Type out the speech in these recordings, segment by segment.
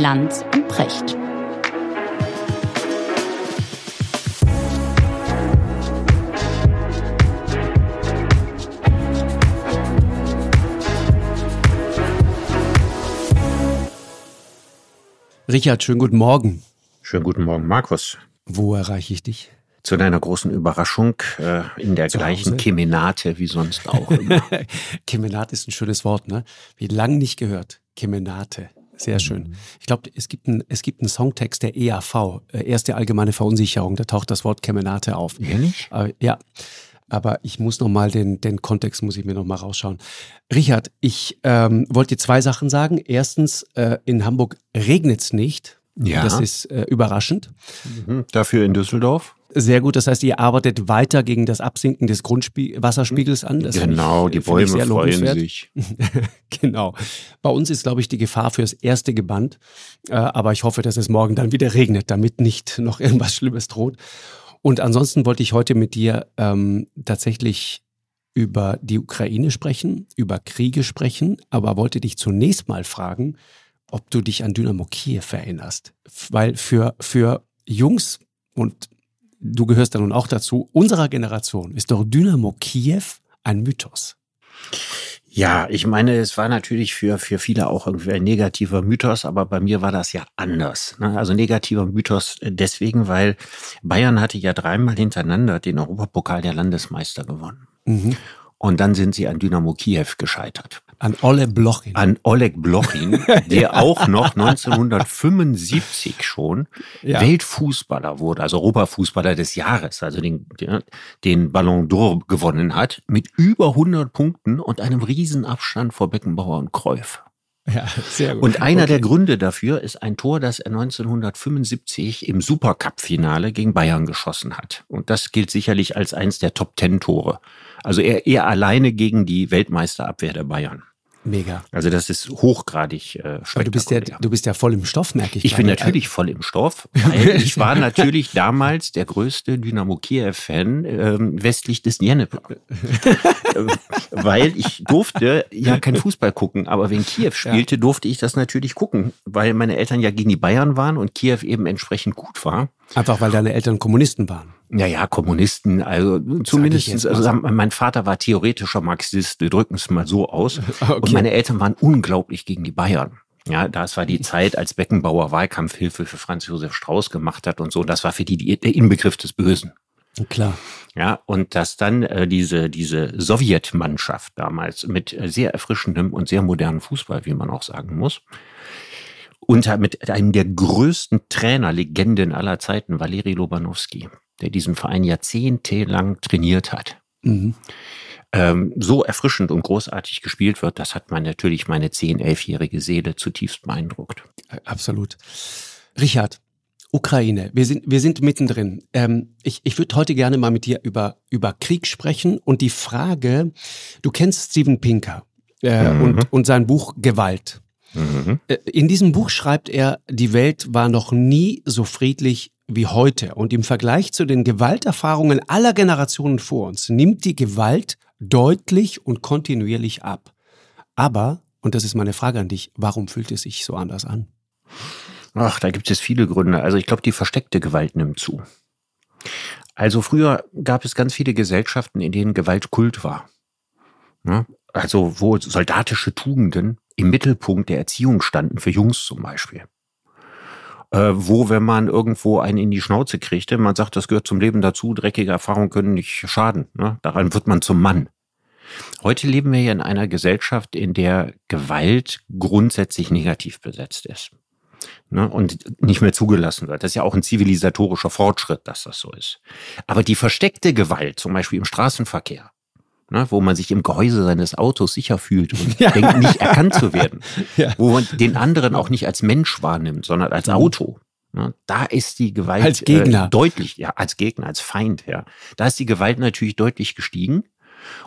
Lanz und Precht. Richard, schönen guten Morgen. Schönen guten Morgen, Markus. Wo erreiche ich dich? Zu deiner großen Überraschung äh, in der Zu gleichen Hause? Kemenate wie sonst auch immer. Kemenate ist ein schönes Wort, ne? Wie lang nicht gehört. Kemenate. Sehr mhm. schön. Ich glaube, es gibt einen es gibt einen Songtext der EAV, äh, erste allgemeine Verunsicherung, da taucht das Wort Kemenate auf. Ehrlich? Äh, ja. Aber ich muss noch mal den, den Kontext muss ich mir noch mal rausschauen. Richard, ich ähm, wollte dir zwei Sachen sagen. Erstens, äh, in Hamburg regnet es nicht. Ja. Das ist äh, überraschend. Mhm. Dafür in Düsseldorf? Sehr gut. Das heißt, ihr arbeitet weiter gegen das Absinken des Grundwasserspiegels an. Das genau, ich, die Bäume freuen sich. genau. Bei uns ist, glaube ich, die Gefahr fürs erste gebannt. Äh, aber ich hoffe, dass es morgen dann wieder regnet, damit nicht noch irgendwas Schlimmes droht. Und ansonsten wollte ich heute mit dir ähm, tatsächlich über die Ukraine sprechen, über Kriege sprechen, aber wollte dich zunächst mal fragen, ob du dich an Dynamo Kiew erinnerst. Weil für, für Jungs, und du gehörst da nun auch dazu, unserer Generation ist doch Dynamo Kiew ein Mythos. Ja, ich meine, es war natürlich für, für viele auch irgendwie ein negativer Mythos, aber bei mir war das ja anders. Ne? Also negativer Mythos deswegen, weil Bayern hatte ja dreimal hintereinander den Europapokal der Landesmeister gewonnen. Mhm. Und dann sind sie an Dynamo Kiew gescheitert. An Oleg Blochin. An Oleg Blochin, der auch noch 1975 schon ja. Weltfußballer wurde, also Europafußballer des Jahres, also den, den Ballon d'Or gewonnen hat, mit über 100 Punkten und einem Riesenabstand vor Beckenbauer und Cruyff. Ja, sehr gut. Und einer okay. der Gründe dafür ist ein Tor, das er 1975 im Supercup-Finale gegen Bayern geschossen hat. Und das gilt sicherlich als eins der Top-Ten-Tore. Also er, er alleine gegen die Weltmeisterabwehr der Bayern. Mega. Also das ist hochgradig äh, spektakulär. Du bist, ja, du bist ja voll im Stoff, merke ich. Ich bin natürlich voll im Stoff, weil ich war natürlich damals der größte Dynamo Kiew-Fan ähm, westlich des Dnieper. weil ich durfte ja kein Fußball gucken, aber wenn Kiew spielte, durfte ich das natürlich gucken, weil meine Eltern ja gegen die Bayern waren und Kiew eben entsprechend gut war. Einfach weil deine Eltern Kommunisten waren. Ja, ja, Kommunisten, also zumindest, also mein Vater war theoretischer Marxist, wir drücken es mal so aus. Okay. Und meine Eltern waren unglaublich gegen die Bayern. Ja, das war die Zeit, als Beckenbauer Wahlkampfhilfe für Franz Josef Strauß gemacht hat und so. Das war für die, die der Inbegriff des Bösen. Klar. Ja, und dass dann äh, diese, diese Sowjetmannschaft damals mit sehr erfrischendem und sehr modernem Fußball, wie man auch sagen muss, unter mit einem der größten Trainerlegenden aller Zeiten, Valeri Lobanowski, der diesen Verein jahrzehntelang trainiert hat. Mhm. Ähm, so erfrischend und großartig gespielt wird, das hat man natürlich meine zehn, elfjährige Seele zutiefst beeindruckt. Absolut. Richard, Ukraine, wir sind, wir sind mittendrin. Ähm, ich ich würde heute gerne mal mit dir über, über Krieg sprechen und die Frage, du kennst Steven Pinker äh, mhm. und, und sein Buch Gewalt. Mhm. Äh, in diesem Buch schreibt er, die Welt war noch nie so friedlich wie heute. Und im Vergleich zu den Gewalterfahrungen aller Generationen vor uns nimmt die Gewalt deutlich und kontinuierlich ab. Aber, und das ist meine Frage an dich, warum fühlt es sich so anders an? Ach, da gibt es viele Gründe. Also ich glaube, die versteckte Gewalt nimmt zu. Also früher gab es ganz viele Gesellschaften, in denen Gewalt Kult war. Also wo soldatische Tugenden im Mittelpunkt der Erziehung standen, für Jungs zum Beispiel äh, wo, wenn man irgendwo einen in die Schnauze kriegte, man sagt, das gehört zum Leben dazu, dreckige Erfahrungen können nicht schaden. Ne? Daran wird man zum Mann. Heute leben wir ja in einer Gesellschaft, in der Gewalt grundsätzlich negativ besetzt ist ne, und nicht mehr zugelassen wird. Das ist ja auch ein zivilisatorischer Fortschritt, dass das so ist. Aber die versteckte Gewalt, zum Beispiel im Straßenverkehr, ne, wo man sich im Gehäuse seines Autos sicher fühlt und ja. denkt, nicht erkannt zu werden, ja. wo man den anderen auch nicht als Mensch wahrnimmt, sondern als mhm. Auto. Ne, da ist die Gewalt als Gegner. Äh, deutlich, ja, als Gegner, als Feind, ja. Da ist die Gewalt natürlich deutlich gestiegen.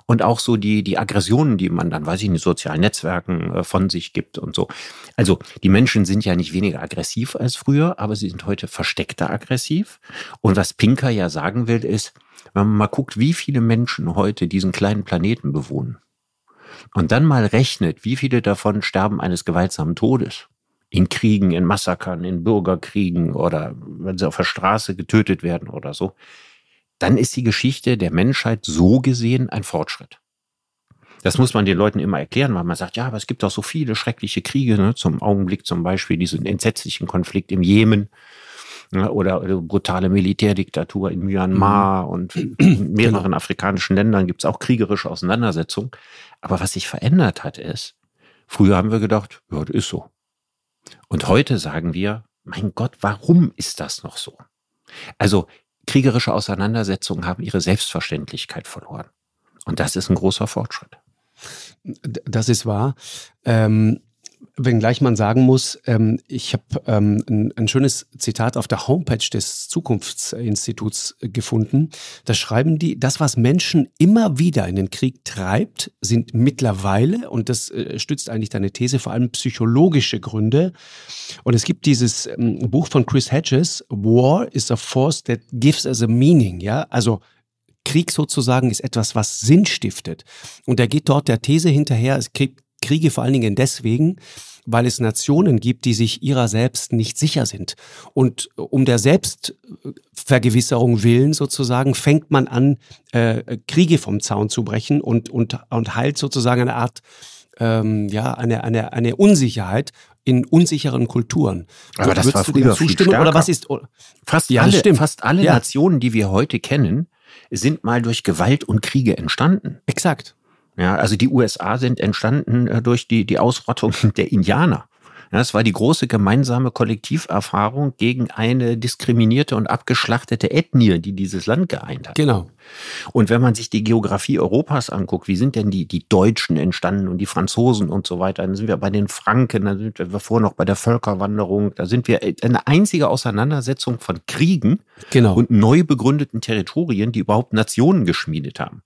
Und auch so die, die Aggressionen, die man dann, weiß ich nicht, sozialen Netzwerken äh, von sich gibt und so. Also die Menschen sind ja nicht weniger aggressiv als früher, aber sie sind heute versteckter aggressiv. Und was Pinker ja sagen will, ist, wenn man mal guckt, wie viele Menschen heute diesen kleinen Planeten bewohnen und dann mal rechnet, wie viele davon sterben eines gewaltsamen Todes in Kriegen, in Massakern, in Bürgerkriegen oder wenn sie auf der Straße getötet werden oder so, dann ist die Geschichte der Menschheit so gesehen ein Fortschritt. Das muss man den Leuten immer erklären, weil man sagt, ja, aber es gibt auch so viele schreckliche Kriege, ne? zum Augenblick zum Beispiel diesen entsetzlichen Konflikt im Jemen ne? oder, oder brutale Militärdiktatur in Myanmar mhm. und in mehreren genau. afrikanischen Ländern gibt es auch kriegerische Auseinandersetzungen. Aber was sich verändert hat, ist, früher haben wir gedacht, ja, das ist so. Und heute sagen wir, mein Gott, warum ist das noch so? Also kriegerische Auseinandersetzungen haben ihre Selbstverständlichkeit verloren. Und das ist ein großer Fortschritt. Das ist wahr. Ähm, wenngleich man sagen muss, ähm, ich habe ähm, ein, ein, schönes Zitat auf der Homepage des Zukunftsinstituts gefunden. Da schreiben die, das, was Menschen immer wieder in den Krieg treibt, sind mittlerweile, und das äh, stützt eigentlich deine These, vor allem psychologische Gründe. Und es gibt dieses ähm, Buch von Chris Hedges, War is a Force that gives us a meaning. Ja, also Krieg sozusagen ist etwas, was Sinn stiftet. Und er geht dort der These hinterher, es gibt Kriege vor allen Dingen deswegen, weil es Nationen gibt, die sich ihrer selbst nicht sicher sind. Und um der Selbstvergewisserung willen sozusagen fängt man an, äh, Kriege vom Zaun zu brechen und, und, und heilt sozusagen eine Art, ähm, ja, eine, eine, eine Unsicherheit in unsicheren Kulturen. Aber das war früher viel stärker. Oder was ist? Fast ja, alle, fast alle ja. Nationen, die wir heute kennen, sind mal durch Gewalt und Kriege entstanden. Exakt. Ja, also die USA sind entstanden äh, durch die, die Ausrottung der Indianer. Ja, es war die große gemeinsame Kollektiverfahrung gegen eine diskriminierte und abgeschlachtete Ethnie, die dieses Land geeint hat. Genau. Und wenn man sich die Geografie Europas anguckt, wie sind denn die, die Deutschen entstanden und die Franzosen und so weiter, dann sind wir bei den Franken, dann sind wir vorher noch bei der Völkerwanderung, da sind wir eine einzige Auseinandersetzung von Kriegen genau. und neu begründeten Territorien, die überhaupt Nationen geschmiedet haben.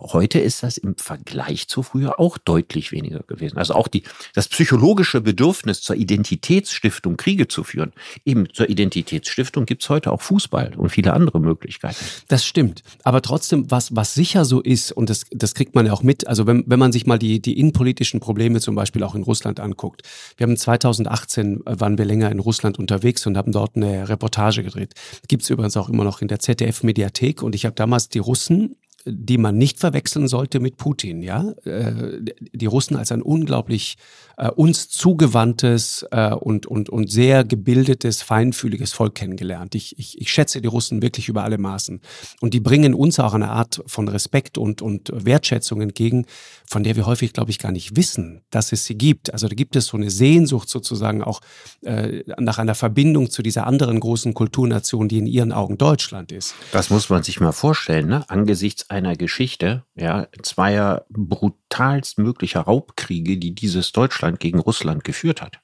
Heute ist das im Vergleich zu früher auch deutlich weniger gewesen. Also auch die, das psychologische Bedürfnis zur Identitätsstiftung Kriege zu führen. Eben zur Identitätsstiftung gibt's heute auch Fußball und viele andere Möglichkeiten. Das stimmt. Aber trotzdem, was, was sicher so ist, und das, das kriegt man ja auch mit, also wenn, wenn man sich mal die, die innenpolitischen Probleme zum Beispiel auch in Russland anguckt. Wir haben 2018 äh, waren wir länger in Russland unterwegs und haben dort eine Reportage gedreht. Gibt's übrigens auch immer noch in der ZDF-Mediathek. Und ich habe damals die Russen die man nicht verwechseln sollte mit Putin, ja. Äh, die Russen als ein unglaublich äh, uns zugewandtes äh, und, und, und sehr gebildetes, feinfühliges Volk kennengelernt. Ich, ich, ich schätze die Russen wirklich über alle Maßen. Und die bringen uns auch eine Art von Respekt und, und Wertschätzung entgegen, von der wir häufig, glaube ich, gar nicht wissen, dass es sie gibt. Also da gibt es so eine Sehnsucht sozusagen auch äh, nach einer Verbindung zu dieser anderen großen Kulturnation, die in ihren Augen Deutschland ist. Das muss man sich mal vorstellen, ne? Angesichts einer Geschichte, ja, zweier brutalst möglicher Raubkriege, die dieses Deutschland gegen Russland geführt hat.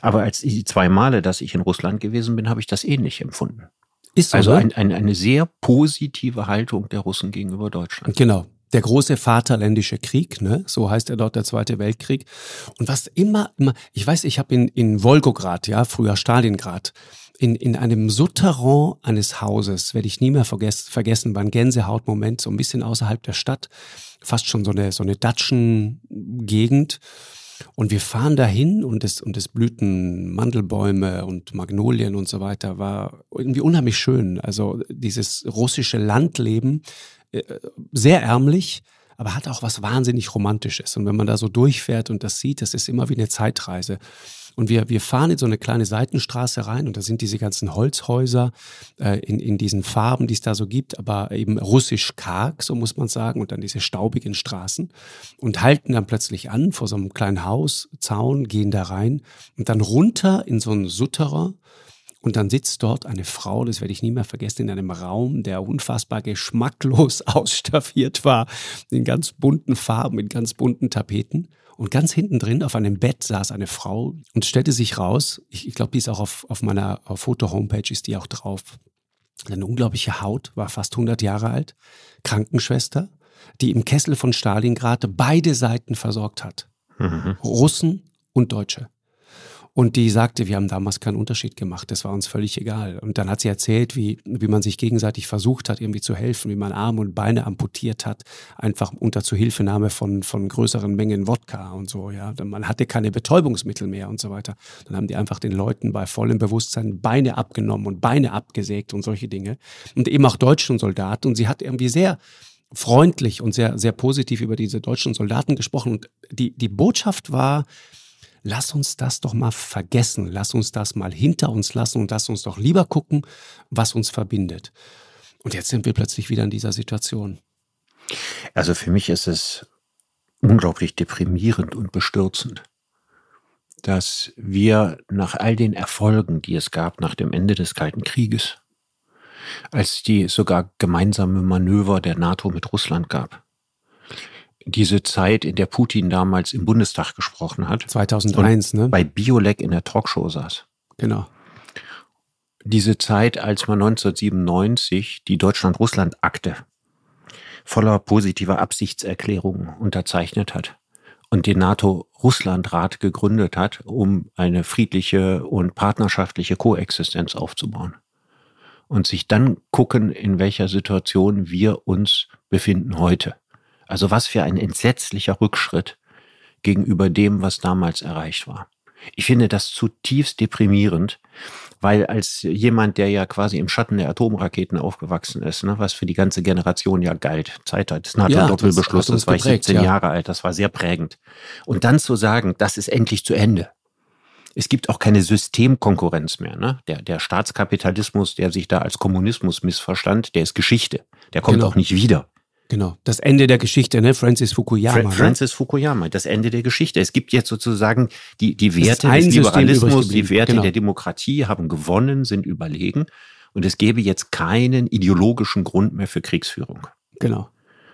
Aber als die zwei Male, dass ich in Russland gewesen bin, habe ich das ähnlich empfunden. Ist so, also ein, ein, eine sehr positive Haltung der Russen gegenüber Deutschland. Genau. Der große Vaterländische Krieg, ne? so heißt er dort, der Zweite Weltkrieg. Und was immer, immer, ich weiß, ich habe in, in Wolgograd, ja, früher Stalingrad, in, in einem Souterrain eines Hauses, werde ich nie mehr vergess, vergessen, war ein Gänsehautmoment, so ein bisschen außerhalb der Stadt, fast schon so eine, so eine Datschen-Gegend. Und wir fahren dahin und es, und es blühten Mandelbäume und Magnolien und so weiter. War irgendwie unheimlich schön. Also dieses russische Landleben, äh, sehr ärmlich, aber hat auch was wahnsinnig Romantisches. Und wenn man da so durchfährt und das sieht, das ist immer wie eine Zeitreise. Und wir, wir fahren in so eine kleine Seitenstraße rein und da sind diese ganzen Holzhäuser äh, in, in diesen Farben, die es da so gibt, aber eben russisch karg, so muss man sagen, und dann diese staubigen Straßen und halten dann plötzlich an vor so einem kleinen Haus, Zaun, gehen da rein und dann runter in so einen Sutterer. Und dann sitzt dort eine Frau, das werde ich nie mehr vergessen, in einem Raum, der unfassbar geschmacklos ausstaffiert war, in ganz bunten Farben, in ganz bunten Tapeten. Und ganz hinten drin auf einem Bett saß eine Frau und stellte sich raus, ich, ich glaube, die ist auch auf, auf meiner Foto-Homepage, ist die auch drauf. Eine unglaubliche Haut, war fast 100 Jahre alt, Krankenschwester, die im Kessel von Stalingrad beide Seiten versorgt hat. Mhm. Russen und Deutsche. Und die sagte, wir haben damals keinen Unterschied gemacht, das war uns völlig egal. Und dann hat sie erzählt, wie, wie man sich gegenseitig versucht hat, irgendwie zu helfen, wie man Arme und Beine amputiert hat, einfach unter Zuhilfenahme von, von größeren Mengen Wodka und so, ja. Man hatte keine Betäubungsmittel mehr und so weiter. Dann haben die einfach den Leuten bei vollem Bewusstsein Beine abgenommen und Beine abgesägt und solche Dinge. Und eben auch deutschen Soldaten. Und sie hat irgendwie sehr, freundlich und sehr, sehr positiv über diese deutschen Soldaten gesprochen. Und die, die Botschaft war, lass uns das doch mal vergessen, lass uns das mal hinter uns lassen und lass uns doch lieber gucken, was uns verbindet. Und jetzt sind wir plötzlich wieder in dieser Situation. Also für mich ist es unglaublich deprimierend und bestürzend, dass wir nach all den Erfolgen, die es gab nach dem Ende des Kalten Krieges, als die sogar gemeinsame Manöver der NATO mit Russland gab, diese Zeit, in der Putin damals im Bundestag gesprochen hat. 2001, ne? Bei Biolek in der Talkshow saß. Genau. Diese Zeit, als man 1997 die Deutschland-Russland-Akte voller positiver Absichtserklärungen unterzeichnet hat und den NATO-Russland-Rat gegründet hat, um eine friedliche und partnerschaftliche Koexistenz aufzubauen. Und sich dann gucken, in welcher Situation wir uns befinden heute. Also was für ein entsetzlicher Rückschritt gegenüber dem, was damals erreicht war. Ich finde das zutiefst deprimierend, weil als jemand, der ja quasi im Schatten der Atomraketen aufgewachsen ist, ne, was für die ganze Generation ja galt, Zeit des NATO-Doppelbeschlusses, ja, das war ich 17 ja. Jahre alt, das war sehr prägend. Und dann zu sagen, das ist endlich zu Ende. Es gibt auch keine Systemkonkurrenz mehr. Ne? Der, der Staatskapitalismus, der sich da als Kommunismus missverstand, der ist Geschichte. Der kommt genau. auch nicht wieder. Genau, das Ende der Geschichte, ne? Francis Fukuyama. Fra ne? Francis Fukuyama, das Ende der Geschichte. Es gibt jetzt sozusagen die, die Werte des Liberalismus, die Werte genau. der Demokratie haben gewonnen, sind überlegen. Und es gäbe jetzt keinen ideologischen Grund mehr für Kriegsführung. Genau.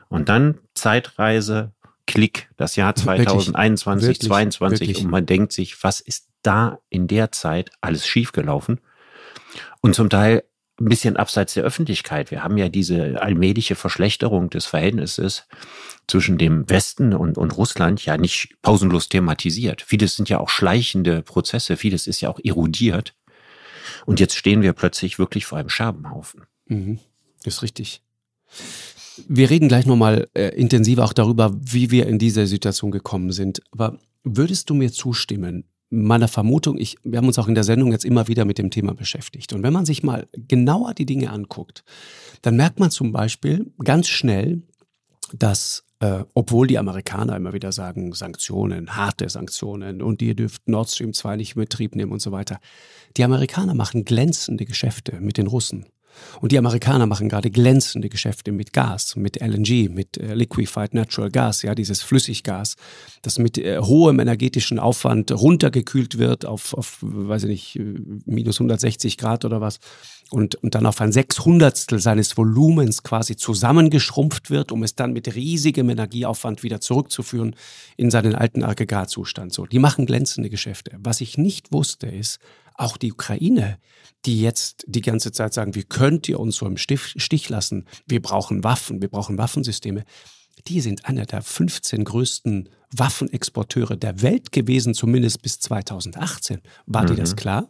Und dann Zeitreise, Klick, das Jahr 2021, wirklich, 22 wirklich. und man denkt sich, was ist da in der Zeit alles schiefgelaufen? Und zum Teil ein bisschen abseits der Öffentlichkeit. Wir haben ja diese allmähliche Verschlechterung des Verhältnisses zwischen dem Westen und, und Russland ja nicht pausenlos thematisiert. Vieles sind ja auch schleichende Prozesse, vieles ist ja auch erodiert. Und jetzt stehen wir plötzlich wirklich vor einem Scherbenhaufen. Mhm, ist richtig. Wir reden gleich nochmal äh, intensiver auch darüber, wie wir in diese Situation gekommen sind. Aber würdest du mir zustimmen, meiner Vermutung, ich, wir haben uns auch in der Sendung jetzt immer wieder mit dem Thema beschäftigt. Und wenn man sich mal genauer die Dinge anguckt, dann merkt man zum Beispiel ganz schnell, dass äh, obwohl die Amerikaner immer wieder sagen, Sanktionen, harte Sanktionen und ihr dürft Nord Stream 2 nicht in Betrieb nehmen und so weiter, die Amerikaner machen glänzende Geschäfte mit den Russen. Und die Amerikaner machen gerade glänzende Geschäfte mit Gas, mit LNG, mit äh, Liquefied Natural Gas, ja, dieses Flüssiggas, das mit äh, hohem energetischen Aufwand runtergekühlt wird auf, auf, weiß ich nicht, äh, minus 160 Grad oder was und, und dann auf ein Sechshundertstel seines Volumens quasi zusammengeschrumpft wird, um es dann mit riesigem Energieaufwand wieder zurückzuführen in seinen alten Aggregatzustand. So, die machen glänzende Geschäfte. Was ich nicht wusste, ist, auch die Ukraine, die jetzt die ganze Zeit sagen, wie könnt ihr uns so im Stich lassen? Wir brauchen Waffen, wir brauchen Waffensysteme. Die sind einer der 15 größten Waffenexporteure der Welt gewesen, zumindest bis 2018. War mhm. dir das mhm. klar?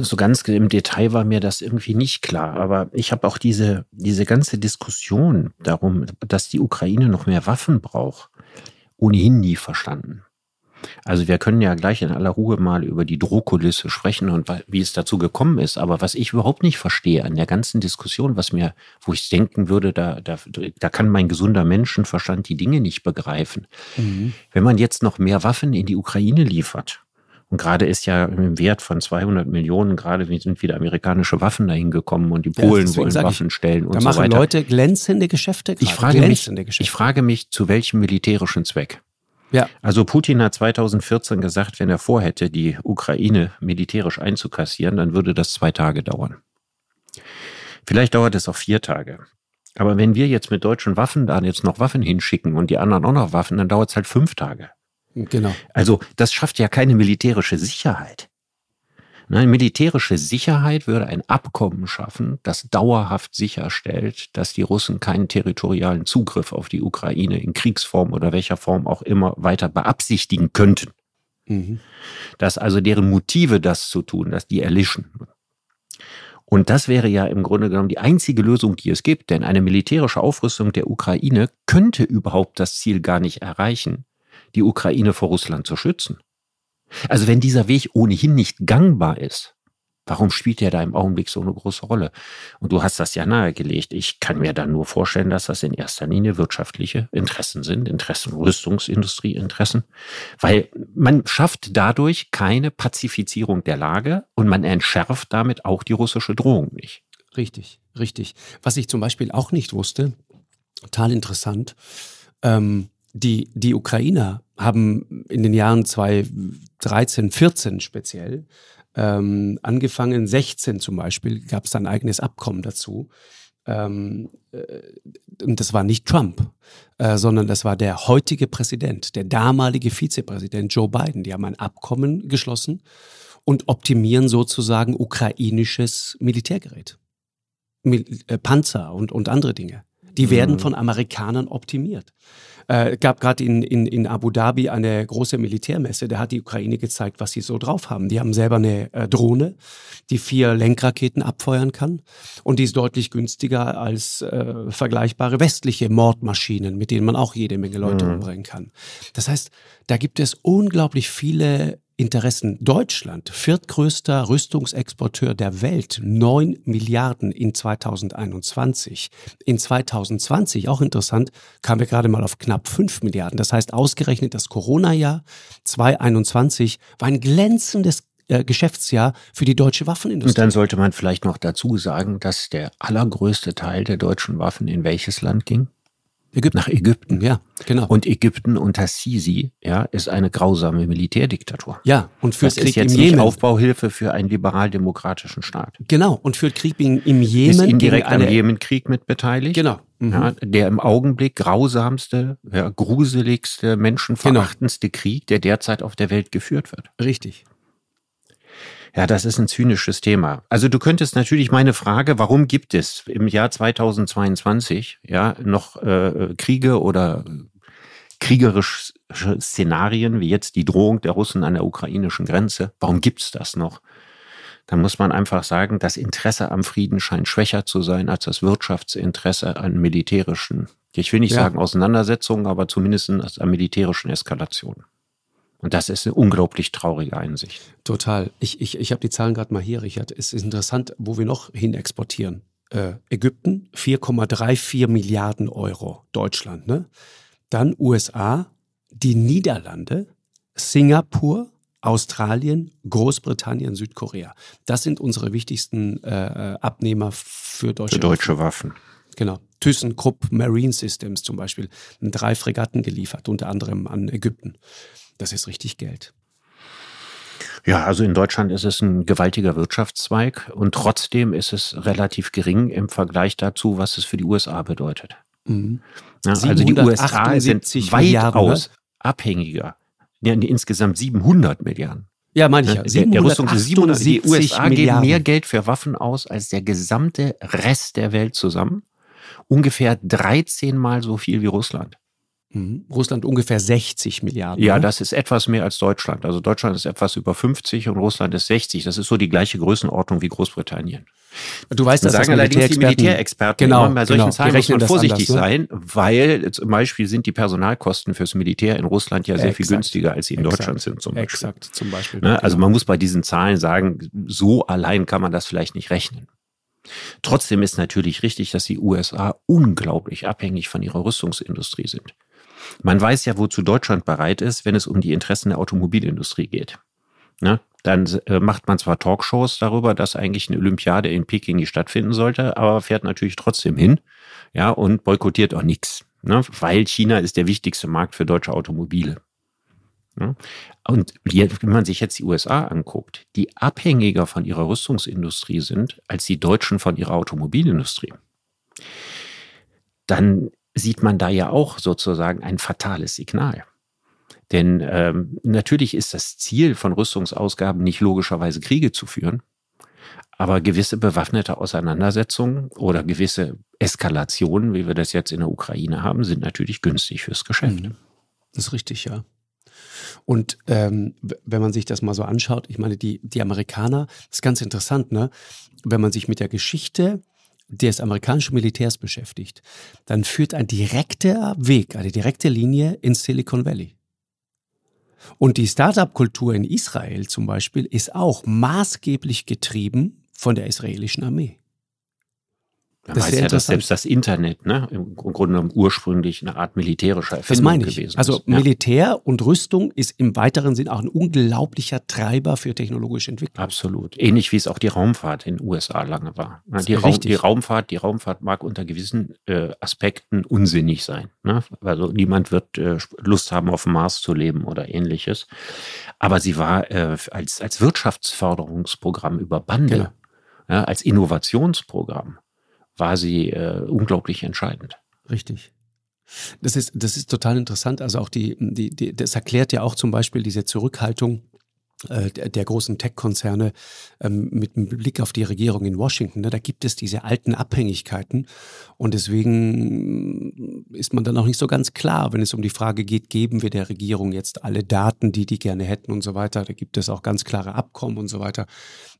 So ganz im Detail war mir das irgendwie nicht klar. Aber ich habe auch diese, diese ganze Diskussion darum, dass die Ukraine noch mehr Waffen braucht, ohnehin nie verstanden. Also wir können ja gleich in aller Ruhe mal über die Drohkulisse sprechen und wie es dazu gekommen ist. Aber was ich überhaupt nicht verstehe an der ganzen Diskussion, was mir, wo ich denken würde, da, da, da kann mein gesunder Menschenverstand die Dinge nicht begreifen. Mhm. Wenn man jetzt noch mehr Waffen in die Ukraine liefert, und gerade ist ja im Wert von 200 Millionen, gerade sind wieder amerikanische Waffen dahin gekommen und die Polen ja, wollen Waffen stellen und so weiter. Da machen Leute glänzende Geschäfte. Ich frage, glänzende mich, Geschäfte. ich frage mich, zu welchem militärischen Zweck? Ja. Also Putin hat 2014 gesagt, wenn er vorhätte, die Ukraine militärisch einzukassieren, dann würde das zwei Tage dauern. Vielleicht dauert es auch vier Tage. Aber wenn wir jetzt mit deutschen Waffen da jetzt noch Waffen hinschicken und die anderen auch noch Waffen, dann dauert es halt fünf Tage. Genau. Also das schafft ja keine militärische Sicherheit. Nein, militärische Sicherheit würde ein Abkommen schaffen, das dauerhaft sicherstellt, dass die Russen keinen territorialen Zugriff auf die Ukraine in Kriegsform oder welcher Form auch immer weiter beabsichtigen könnten. Mhm. Dass also deren Motive, das zu tun, dass die erlischen. Und das wäre ja im Grunde genommen die einzige Lösung, die es gibt, denn eine militärische Aufrüstung der Ukraine könnte überhaupt das Ziel gar nicht erreichen, die Ukraine vor Russland zu schützen. Also wenn dieser Weg ohnehin nicht gangbar ist, Warum spielt der da im Augenblick so eine große Rolle? Und du hast das ja nahegelegt. Ich kann mir dann nur vorstellen, dass das in erster Linie wirtschaftliche Interessen sind, Interessen, Rüstungsindustrieinteressen, weil man schafft dadurch keine Pazifizierung der Lage und man entschärft damit auch die russische Drohung nicht. Richtig, richtig. Was ich zum Beispiel auch nicht wusste, total interessant, ähm, die, die Ukrainer haben in den Jahren 2013, 14 speziell, ähm, angefangen, 16 zum Beispiel, gab es ein eigenes Abkommen dazu. Ähm, äh, und das war nicht Trump, äh, sondern das war der heutige Präsident, der damalige Vizepräsident Joe Biden. Die haben ein Abkommen geschlossen und optimieren sozusagen ukrainisches Militärgerät. Mil äh, Panzer und, und andere Dinge. Die werden mhm. von Amerikanern optimiert. Äh, gab gerade in, in, in Abu Dhabi eine große Militärmesse, da hat die Ukraine gezeigt, was sie so drauf haben. Die haben selber eine äh, Drohne, die vier Lenkraketen abfeuern kann und die ist deutlich günstiger als äh, vergleichbare westliche Mordmaschinen, mit denen man auch jede Menge Leute mhm. umbringen kann. Das heißt, da gibt es unglaublich viele Interessen. Deutschland, viertgrößter Rüstungsexporteur der Welt, 9 Milliarden in 2021. In 2020, auch interessant, kamen wir gerade mal auf knapp 5 Milliarden. Das heißt, ausgerechnet das Corona-Jahr 2021 war ein glänzendes äh, Geschäftsjahr für die deutsche Waffenindustrie. Und dann sollte man vielleicht noch dazu sagen, dass der allergrößte Teil der deutschen Waffen in welches Land ging? Ägypten. Nach Ägypten, ja, genau. Und Ägypten unter Sisi, ja, ist eine grausame Militärdiktatur. Ja, und führt das Krieg ist jetzt im Jemen. Aufbauhilfe für einen liberal-demokratischen Staat. Genau, und führt Krieg im Jemen. Ist indirekt am Jemenkrieg mit beteiligt. Genau. Mhm. Ja, der im Augenblick grausamste, ja, gruseligste, menschenverachtendste genau. Krieg, der derzeit auf der Welt geführt wird. Richtig. Ja, das ist ein zynisches Thema. Also du könntest natürlich meine Frage, warum gibt es im Jahr 2022 ja noch äh, Kriege oder kriegerische Szenarien wie jetzt die Drohung der Russen an der ukrainischen Grenze? Warum gibt es das noch? Dann muss man einfach sagen, das Interesse am Frieden scheint schwächer zu sein als das Wirtschaftsinteresse an militärischen, ich will nicht ja. sagen Auseinandersetzungen, aber zumindest an militärischen Eskalationen. Und das ist eine unglaublich traurige Einsicht. Total. Ich, ich, ich habe die Zahlen gerade mal hier, Richard. Es ist interessant, wo wir noch hin exportieren. Äh, Ägypten 4,34 Milliarden Euro. Deutschland, ne? Dann USA, die Niederlande, Singapur, Australien, Großbritannien, Südkorea. Das sind unsere wichtigsten äh, äh Abnehmer für deutsche, für deutsche Waffen. Waffen. Genau. ThyssenKrupp Marine Systems zum Beispiel, drei Fregatten geliefert, unter anderem an Ägypten. Das ist richtig Geld. Ja, also in Deutschland ist es ein gewaltiger Wirtschaftszweig und trotzdem ist es relativ gering im Vergleich dazu, was es für die USA bedeutet. Mhm. Ja, also die USA sind weitaus ne? abhängiger. Ja, insgesamt 700 Milliarden. Ja, meine ich ja. Rüstung ist 700, die USA Milliarden. geben mehr Geld für Waffen aus als der gesamte Rest der Welt zusammen. Ungefähr 13 Mal so viel wie Russland. Mhm. Russland ungefähr 60 Milliarden. Ja, ne? das ist etwas mehr als Deutschland. Also Deutschland ist etwas über 50 und Russland ist 60. Das ist so die gleiche Größenordnung wie Großbritannien. Du weißt, dass sagen das allerdings die Militärexperten genau, bei solchen genau, Zahlen muss man vorsichtig anders, ne? sein, weil zum Beispiel sind die Personalkosten fürs Militär in Russland ja sehr Exakt. viel günstiger, als sie in Exakt. Deutschland sind zum Beispiel. Exakt, zum Beispiel. Ne? Also genau. man muss bei diesen Zahlen sagen, so allein kann man das vielleicht nicht rechnen. Trotzdem ist natürlich richtig, dass die USA unglaublich abhängig von ihrer Rüstungsindustrie sind. Man weiß ja, wozu Deutschland bereit ist, wenn es um die Interessen der Automobilindustrie geht. Ne? Dann äh, macht man zwar Talkshows darüber, dass eigentlich eine Olympiade in Peking nicht stattfinden sollte, aber fährt natürlich trotzdem hin, ja, und boykottiert auch nichts, ne? weil China ist der wichtigste Markt für deutsche Automobile. Ne? Und wenn man sich jetzt die USA anguckt, die abhängiger von ihrer Rüstungsindustrie sind als die Deutschen von ihrer Automobilindustrie, dann sieht man da ja auch sozusagen ein fatales Signal. Denn ähm, natürlich ist das Ziel von Rüstungsausgaben nicht logischerweise Kriege zu führen, aber gewisse bewaffnete Auseinandersetzungen oder gewisse Eskalationen, wie wir das jetzt in der Ukraine haben, sind natürlich günstig fürs Geschäft. Mhm. Das ist richtig, ja. Und ähm, wenn man sich das mal so anschaut, ich meine, die, die Amerikaner, das ist ganz interessant, ne? Wenn man sich mit der Geschichte des amerikanischen Militärs beschäftigt, dann führt ein direkter Weg, eine direkte Linie ins Silicon Valley. Und die Startup-Kultur in Israel zum Beispiel ist auch maßgeblich getrieben von der israelischen Armee. Man das weiß ja, dass selbst das Internet ne, im Grunde ursprünglich eine Art militärischer Erfindung das meine ich. gewesen also ist. Also Militär und Rüstung ist im weiteren Sinn auch ein unglaublicher Treiber für technologische Entwicklung. Absolut. Ähnlich wie es auch die Raumfahrt in den USA lange war. Die, Raum, die Raumfahrt, die Raumfahrt mag unter gewissen äh, Aspekten unsinnig sein. Ne? Also niemand wird äh, Lust haben, auf dem Mars zu leben oder ähnliches. Aber sie war äh, als, als Wirtschaftsförderungsprogramm über Bande, genau. ja, als Innovationsprogramm war sie äh, unglaublich entscheidend. Richtig. Das ist, das ist total interessant. Also auch die, die, die, das erklärt ja auch zum Beispiel diese Zurückhaltung der, der, großen Tech-Konzerne ähm, mit Blick auf die Regierung in Washington. Ne, da gibt es diese alten Abhängigkeiten und deswegen ist man dann auch nicht so ganz klar, wenn es um die Frage geht, geben wir der Regierung jetzt alle Daten, die die gerne hätten und so weiter. Da gibt es auch ganz klare Abkommen und so weiter.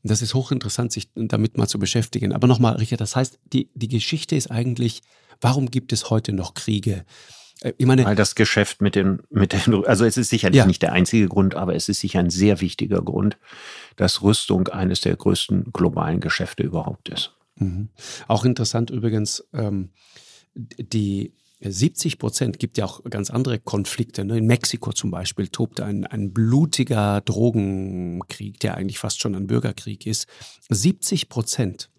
Das ist hochinteressant, sich damit mal zu beschäftigen. Aber nochmal, Richard, das heißt, die, die Geschichte ist eigentlich, warum gibt es heute noch Kriege? Äh, ich meine, Weil das Geschäft mit den, mit den, also es ist sicherlich ja. nicht der einzige Grund, aber es ist sicher ein sehr wichtiger Grund, dass Rüstung eines der größten globalen Geschäfte überhaupt ist. Mhm. Auch interessant übrigens, ähm, die 70 Prozent gibt ja auch ganz andere Konflikte. Ne? In Mexiko zum Beispiel tobt ein, ein blutiger Drogenkrieg, der eigentlich fast schon ein Bürgerkrieg ist. 70 Prozent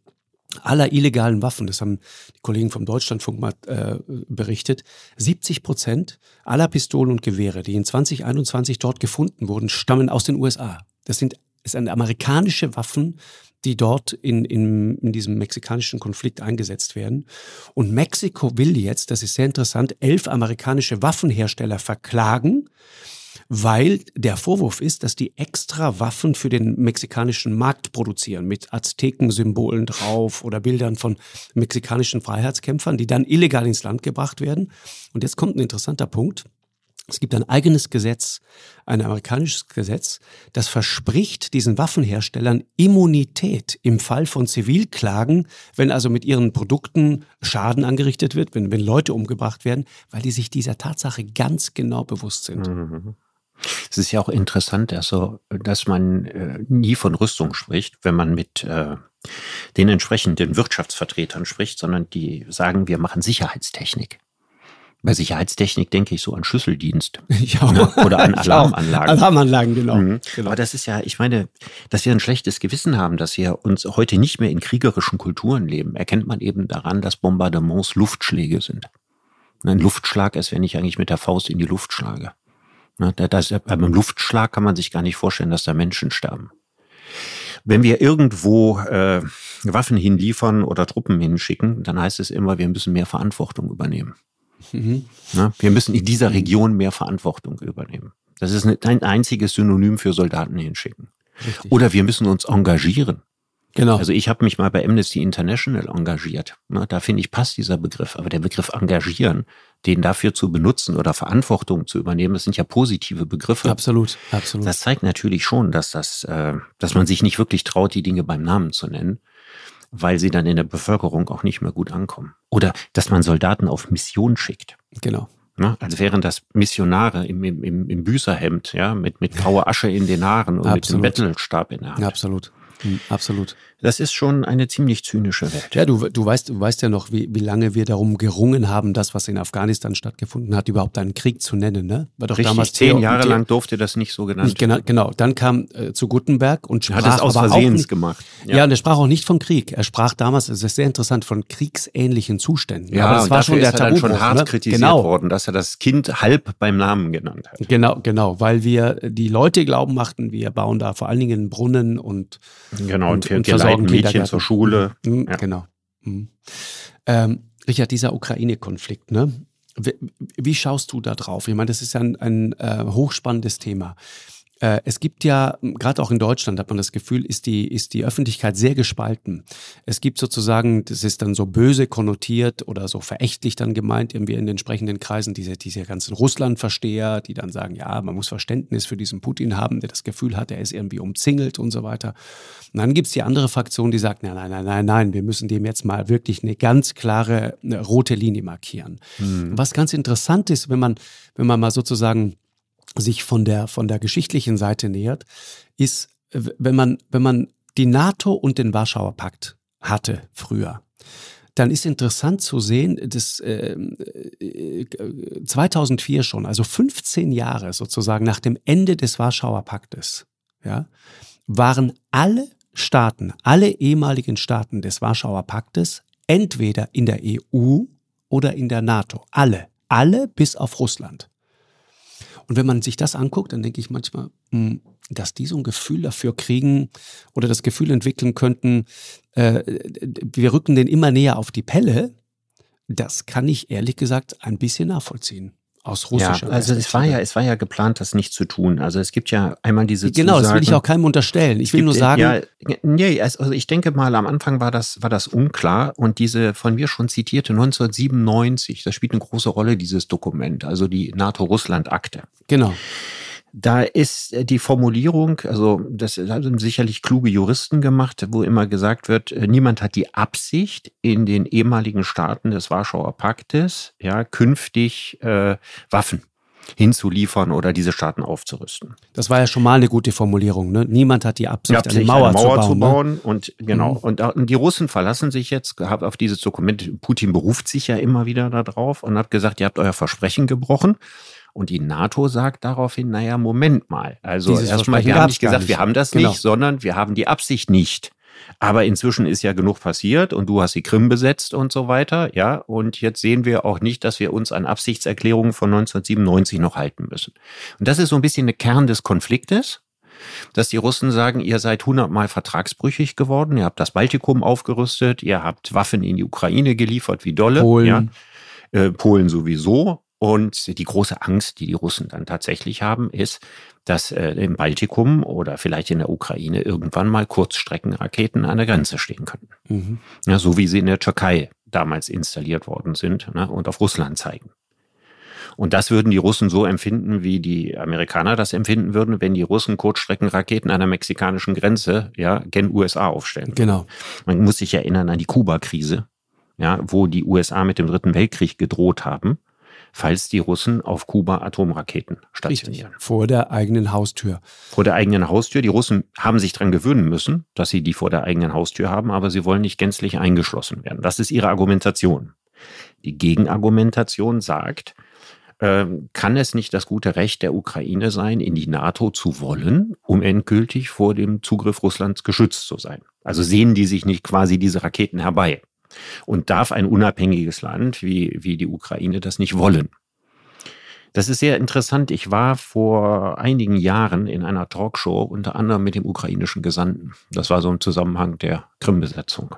aller illegalen Waffen, das haben die Kollegen vom Deutschlandfunk mal äh, berichtet, 70 Prozent aller Pistolen und Gewehre, die in 2021 dort gefunden wurden, stammen aus den USA. Das sind, das sind amerikanische Waffen, die dort in, in, in diesem mexikanischen Konflikt eingesetzt werden. Und Mexiko will jetzt, das ist sehr interessant, elf amerikanische Waffenhersteller verklagen, weil der Vorwurf ist, dass die extra Waffen für den mexikanischen Markt produzieren, mit Aztekensymbolen drauf oder Bildern von mexikanischen Freiheitskämpfern, die dann illegal ins Land gebracht werden. Und jetzt kommt ein interessanter Punkt. Es gibt ein eigenes Gesetz, ein amerikanisches Gesetz, das verspricht diesen Waffenherstellern Immunität im Fall von Zivilklagen, wenn also mit ihren Produkten Schaden angerichtet wird, wenn, wenn Leute umgebracht werden, weil die sich dieser Tatsache ganz genau bewusst sind. Mhm. Es ist ja auch interessant, also, dass man äh, nie von Rüstung spricht, wenn man mit äh, den entsprechenden Wirtschaftsvertretern spricht, sondern die sagen, wir machen Sicherheitstechnik. Bei Sicherheitstechnik denke ich so an Schlüsseldienst ne? oder an Alarmanlagen. Alarmanlagen, genau. Mhm. genau. Aber das ist ja, ich meine, dass wir ein schlechtes Gewissen haben, dass wir uns heute nicht mehr in kriegerischen Kulturen leben, erkennt man eben daran, dass Bombardements Luftschläge sind. Ein Luftschlag ist, wenn ich eigentlich mit der Faust in die Luft schlage. Ne, das, beim Luftschlag kann man sich gar nicht vorstellen, dass da Menschen sterben. Wenn wir irgendwo äh, Waffen hinliefern oder Truppen hinschicken, dann heißt es immer, wir müssen mehr Verantwortung übernehmen. Mhm. Ne? Wir müssen in dieser Region mehr Verantwortung übernehmen. Das ist ein einziges Synonym für Soldaten hinschicken. Richtig. Oder wir müssen uns engagieren. Genau. Also ich habe mich mal bei Amnesty International engagiert. Ne, da finde ich, passt dieser Begriff. Aber der Begriff engagieren, den dafür zu benutzen oder Verantwortung zu übernehmen, das sind ja positive Begriffe. Absolut, absolut. Das zeigt natürlich schon, dass das, äh, dass man sich nicht wirklich traut, die Dinge beim Namen zu nennen, weil sie dann in der Bevölkerung auch nicht mehr gut ankommen. Oder dass man Soldaten auf Mission schickt. Genau. Ne? Als wären das Missionare im, im, im Büßerhemd, ja, mit, mit grauer Asche in den Haaren und Absolut. mit dem Bettelstab in der Hand. Absolut. Hm, absolut. Das ist schon eine ziemlich zynische Welt. Ja, du, du, weißt, du weißt ja noch, wie, wie lange wir darum gerungen haben, das, was in Afghanistan stattgefunden hat, überhaupt einen Krieg zu nennen. Ne? War doch Richtig, damals zehn Jahre lang durfte das nicht so genannt nicht genau, genau. Dann kam äh, zu Gutenberg und sprach hat es aus Versehens gemacht. Ja. ja, und er sprach auch nicht von Krieg. Er sprach damals, es ist sehr interessant, von kriegsähnlichen Zuständen. Ja, aber das war schon der ist er dann schon hart ne? kritisiert genau. worden, dass er das Kind halb beim Namen genannt hat. Genau, genau, weil wir die Leute glauben machten, wir bauen da vor allen Dingen einen Brunnen und genau und, und, und versorgen Mädchen zur Schule. Mhm, ja. Genau. Mhm. Ähm, Richard, dieser Ukraine-Konflikt, ne? Wie, wie, schaust du da drauf? Ich meine, das ist ja ein, ein äh, hochspannendes Thema. Äh, es gibt ja, gerade auch in Deutschland hat man das Gefühl, ist die, ist die Öffentlichkeit sehr gespalten. Es gibt sozusagen, das ist dann so böse konnotiert oder so verächtlich dann gemeint, irgendwie in den entsprechenden Kreisen, diese, diese ganzen Russlandversteher, die dann sagen, ja, man muss Verständnis für diesen Putin haben, der das Gefühl hat, er ist irgendwie umzingelt und so weiter. Und dann gibt's die andere Fraktion, die sagt, nein, nein, nein, nein, nein, wir müssen dem jetzt mal wirklich eine ganz klare eine rote Linie markieren. Hm. Was ganz interessant ist, wenn man, wenn man mal sozusagen sich von der, von der geschichtlichen Seite nähert, ist, wenn man, wenn man die NATO und den Warschauer Pakt hatte früher, dann ist interessant zu sehen, dass äh, 2004 schon, also 15 Jahre sozusagen nach dem Ende des Warschauer Paktes, ja, waren alle Staaten, alle ehemaligen Staaten des Warschauer Paktes entweder in der EU oder in der NATO. Alle. Alle bis auf Russland. Und wenn man sich das anguckt, dann denke ich manchmal, hm, dass die so ein Gefühl dafür kriegen oder das Gefühl entwickeln könnten, äh, wir rücken den immer näher auf die Pelle, das kann ich ehrlich gesagt ein bisschen nachvollziehen aus russischer ja, Also es war ja, es war ja geplant, das nicht zu tun. Also es gibt ja einmal diese Genau, Zusagen, das will ich auch keinem unterstellen. Ich will nur sagen. Ja, nee, also ich denke mal, am Anfang war das, war das unklar und diese von mir schon zitierte 1997, das spielt eine große Rolle, dieses Dokument, also die NATO-Russland-Akte. Genau. Da ist äh, die Formulierung, also das haben sicherlich kluge Juristen gemacht, wo immer gesagt wird, äh, niemand hat die Absicht, in den ehemaligen Staaten des Warschauer Paktes ja künftig äh, Waffen hinzuliefern oder diese Staaten aufzurüsten. Das war ja schon mal eine gute Formulierung. Ne? Niemand hat die Absicht, die Absicht eine Mauer, eine Mauer zu bauen. Zu bauen ne? Und genau. Mhm. Und, und, die Russen verlassen sich jetzt auf dieses Dokument. Putin beruft sich ja immer wieder darauf und hat gesagt, ihr habt euer Versprechen gebrochen. Und die NATO sagt daraufhin, naja, Moment mal. Also erstmal, wir haben nicht gesagt, nicht. wir haben das genau. nicht, sondern wir haben die Absicht nicht. Aber inzwischen ist ja genug passiert und du hast die Krim besetzt und so weiter, ja. Und jetzt sehen wir auch nicht, dass wir uns an Absichtserklärungen von 1997 noch halten müssen. Und das ist so ein bisschen der Kern des Konfliktes dass die Russen sagen, ihr seid hundertmal vertragsbrüchig geworden, ihr habt das Baltikum aufgerüstet, ihr habt Waffen in die Ukraine geliefert, wie dolle. Polen. Ja. Äh, Polen sowieso. Und die große Angst, die die Russen dann tatsächlich haben, ist, dass äh, im Baltikum oder vielleicht in der Ukraine irgendwann mal Kurzstreckenraketen an der Grenze stehen könnten. Mhm. Ja, so wie sie in der Türkei damals installiert worden sind ne, und auf Russland zeigen. Und das würden die Russen so empfinden, wie die Amerikaner das empfinden würden, wenn die Russen Kurzstreckenraketen an der mexikanischen Grenze, ja, gen USA aufstellen. Genau. Man muss sich erinnern an die Kuba-Krise, ja, wo die USA mit dem Dritten Weltkrieg gedroht haben falls die Russen auf Kuba Atomraketen stationieren. Richtig. Vor der eigenen Haustür. Vor der eigenen Haustür. Die Russen haben sich daran gewöhnen müssen, dass sie die vor der eigenen Haustür haben, aber sie wollen nicht gänzlich eingeschlossen werden. Das ist ihre Argumentation. Die Gegenargumentation sagt, äh, kann es nicht das gute Recht der Ukraine sein, in die NATO zu wollen, um endgültig vor dem Zugriff Russlands geschützt zu sein? Also sehen die sich nicht quasi diese Raketen herbei? Und darf ein unabhängiges Land wie, wie die Ukraine das nicht wollen? Das ist sehr interessant. Ich war vor einigen Jahren in einer Talkshow, unter anderem mit dem ukrainischen Gesandten. Das war so im Zusammenhang der Krim-Besetzung.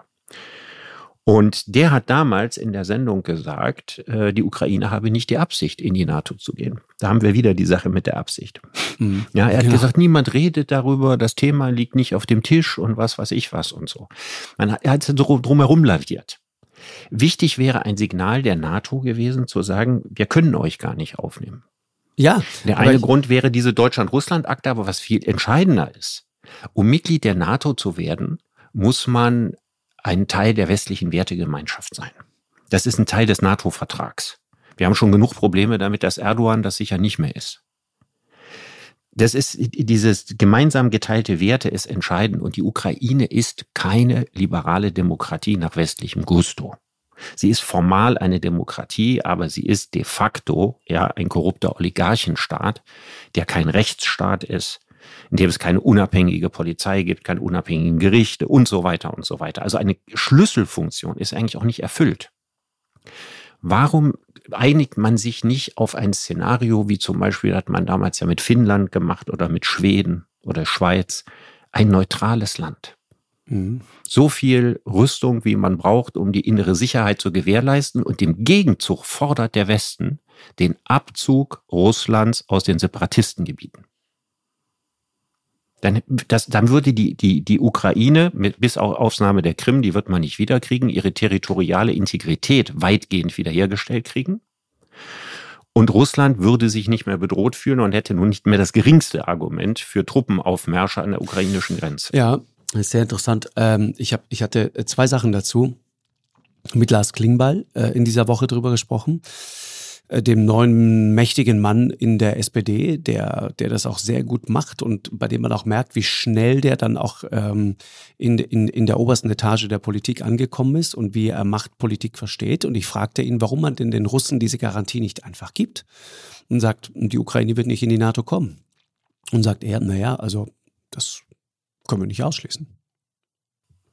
Und der hat damals in der Sendung gesagt, äh, die Ukraine habe nicht die Absicht, in die NATO zu gehen. Da haben wir wieder die Sache mit der Absicht. Mhm. Ja, er hat genau. gesagt, niemand redet darüber, das Thema liegt nicht auf dem Tisch und was weiß ich was und so. Man hat, er hat drumherum laviert. Wichtig wäre ein Signal der NATO gewesen, zu sagen, wir können euch gar nicht aufnehmen. Ja. Der eine Grund wäre diese Deutschland-Russland-Akte, aber was viel entscheidender ist, um Mitglied der NATO zu werden, muss man ein Teil der westlichen Wertegemeinschaft sein. Das ist ein Teil des NATO-Vertrags. Wir haben schon genug Probleme damit, dass Erdogan das sicher nicht mehr ist. Das ist, dieses gemeinsam geteilte Werte ist entscheidend und die Ukraine ist keine liberale Demokratie nach westlichem Gusto. Sie ist formal eine Demokratie, aber sie ist de facto ja ein korrupter Oligarchenstaat, der kein Rechtsstaat ist, in dem es keine unabhängige Polizei gibt, keine unabhängigen Gerichte und so weiter und so weiter. Also eine Schlüsselfunktion ist eigentlich auch nicht erfüllt. Warum einigt man sich nicht auf ein Szenario, wie zum Beispiel hat man damals ja mit Finnland gemacht oder mit Schweden oder Schweiz, ein neutrales Land? Mhm. So viel Rüstung, wie man braucht, um die innere Sicherheit zu gewährleisten. Und im Gegenzug fordert der Westen den Abzug Russlands aus den Separatistengebieten. Dann, das, dann würde die, die, die Ukraine, mit, bis auf Ausnahme der Krim, die wird man nicht wiederkriegen, ihre territoriale Integrität weitgehend wiederhergestellt kriegen. Und Russland würde sich nicht mehr bedroht fühlen und hätte nun nicht mehr das geringste Argument für Truppenaufmärsche an der ukrainischen Grenze. Ja, ist sehr interessant. Ähm, ich, hab, ich hatte zwei Sachen dazu. Mit Lars Klingbeil äh, in dieser Woche drüber gesprochen. Äh, dem neuen mächtigen Mann in der SPD, der, der das auch sehr gut macht und bei dem man auch merkt, wie schnell der dann auch ähm, in, in, in der obersten Etage der Politik angekommen ist und wie er Machtpolitik versteht. Und ich fragte ihn, warum man denn den Russen diese Garantie nicht einfach gibt und sagt, die Ukraine wird nicht in die NATO kommen. Und sagt er, naja, also das können wir nicht ausschließen.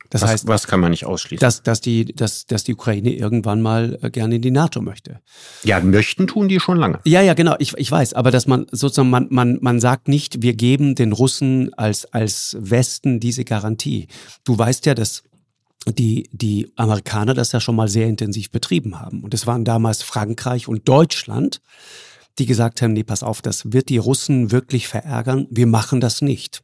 Das was, heißt, was kann man nicht ausschließen? Dass, dass, die, dass, dass die Ukraine irgendwann mal äh, gerne in die NATO möchte. Ja, möchten tun die schon lange. Ja, ja, genau. Ich, ich weiß. Aber dass man sozusagen, man, man, man sagt nicht, wir geben den Russen als, als Westen diese Garantie. Du weißt ja, dass die, die Amerikaner das ja schon mal sehr intensiv betrieben haben. Und es waren damals Frankreich und Deutschland, die gesagt haben, nee, pass auf, das wird die Russen wirklich verärgern. Wir machen das nicht.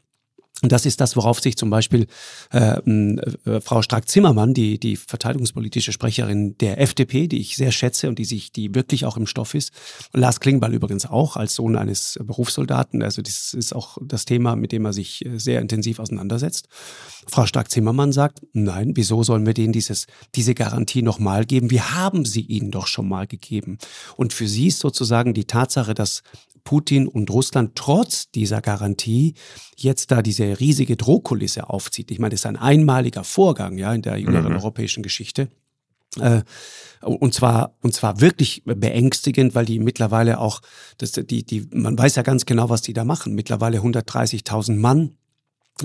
Und das ist das, worauf sich zum Beispiel äh, äh, Frau Strack-Zimmermann, die, die verteidigungspolitische Sprecherin der FDP, die ich sehr schätze und die sich, die wirklich auch im Stoff ist, und Lars Klingbeil übrigens auch als Sohn eines Berufssoldaten, also das ist auch das Thema, mit dem er sich äh, sehr intensiv auseinandersetzt. Frau Strack-Zimmermann sagt, nein, wieso sollen wir denen dieses, diese Garantie nochmal geben? Wir haben sie ihnen doch schon mal gegeben. Und für sie ist sozusagen die Tatsache, dass Putin und Russland trotz dieser Garantie jetzt da diese riesige Drohkulisse aufzieht. Ich meine, das ist ein einmaliger Vorgang ja in der jüngeren mhm. europäischen Geschichte. Äh, und zwar und zwar wirklich beängstigend, weil die mittlerweile auch das die die man weiß ja ganz genau, was die da machen. Mittlerweile 130.000 Mann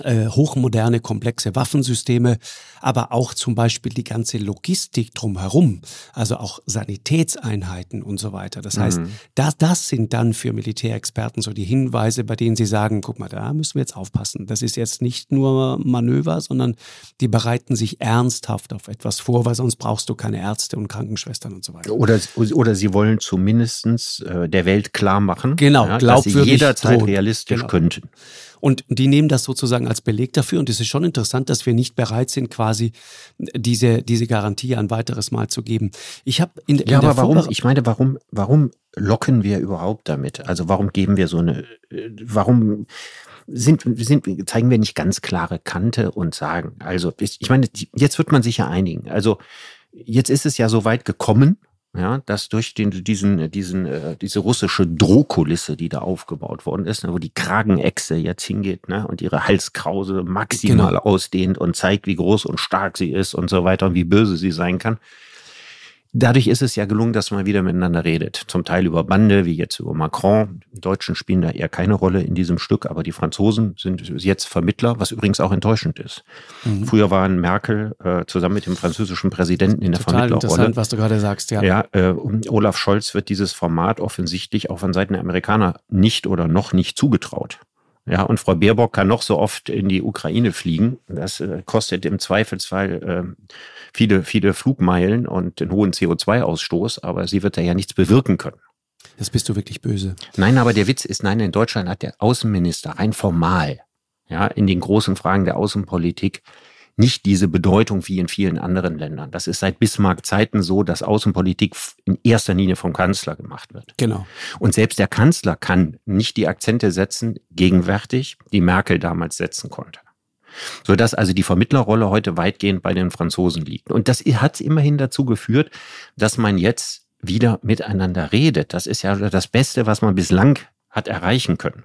äh, hochmoderne, komplexe Waffensysteme, aber auch zum Beispiel die ganze Logistik drumherum, also auch Sanitätseinheiten und so weiter. Das heißt, mhm. das, das sind dann für Militärexperten so die Hinweise, bei denen sie sagen, guck mal, da müssen wir jetzt aufpassen. Das ist jetzt nicht nur Manöver, sondern die bereiten sich ernsthaft auf etwas vor, weil sonst brauchst du keine Ärzte und Krankenschwestern und so weiter. Oder, oder sie wollen zumindest äh, der Welt klar machen, genau, ja, dass sie jederzeit drohen. realistisch genau. könnten. Und die nehmen das sozusagen als Beleg dafür. Und es ist schon interessant, dass wir nicht bereit sind, quasi diese, diese Garantie ein weiteres Mal zu geben. Ich habe in, in ja, aber warum? Ich meine, warum, warum locken wir überhaupt damit? Also warum geben wir so eine, warum sind, sind, zeigen wir nicht ganz klare Kante und sagen, also ich meine, jetzt wird man sich ja einigen. Also jetzt ist es ja so weit gekommen, ja, dass durch den, diesen, diesen, äh, diese russische Drohkulisse, die da aufgebaut worden ist, ne, wo die Kragenechse jetzt hingeht ne, und ihre Halskrause maximal genau. ausdehnt und zeigt, wie groß und stark sie ist und so weiter und wie böse sie sein kann, Dadurch ist es ja gelungen, dass man wieder miteinander redet. Zum Teil über Bande, wie jetzt über Macron. Die Deutschen spielen da eher keine Rolle in diesem Stück, aber die Franzosen sind jetzt Vermittler, was übrigens auch enttäuschend ist. Mhm. Früher waren Merkel äh, zusammen mit dem französischen Präsidenten in der Total Vermittlerrolle. interessant, was du gerade sagst, ja. Ja, äh, Olaf Scholz wird dieses Format offensichtlich auch von Seiten der Amerikaner nicht oder noch nicht zugetraut. Ja, und Frau Baerbock kann noch so oft in die Ukraine fliegen. Das äh, kostet im Zweifelsfall äh, viele, viele Flugmeilen und den hohen CO2-Ausstoß, aber sie wird da ja nichts bewirken können. Das bist du wirklich böse. Nein, aber der Witz ist, nein, in Deutschland hat der Außenminister rein formal, ja, in den großen Fragen der Außenpolitik nicht diese Bedeutung wie in vielen anderen Ländern. Das ist seit Bismarck Zeiten so, dass Außenpolitik in erster Linie vom Kanzler gemacht wird. Genau. Und selbst der Kanzler kann nicht die Akzente setzen, gegenwärtig, die Merkel damals setzen konnte. Sodass also die Vermittlerrolle heute weitgehend bei den Franzosen liegt. Und das hat immerhin dazu geführt, dass man jetzt wieder miteinander redet. Das ist ja das Beste, was man bislang hat erreichen können.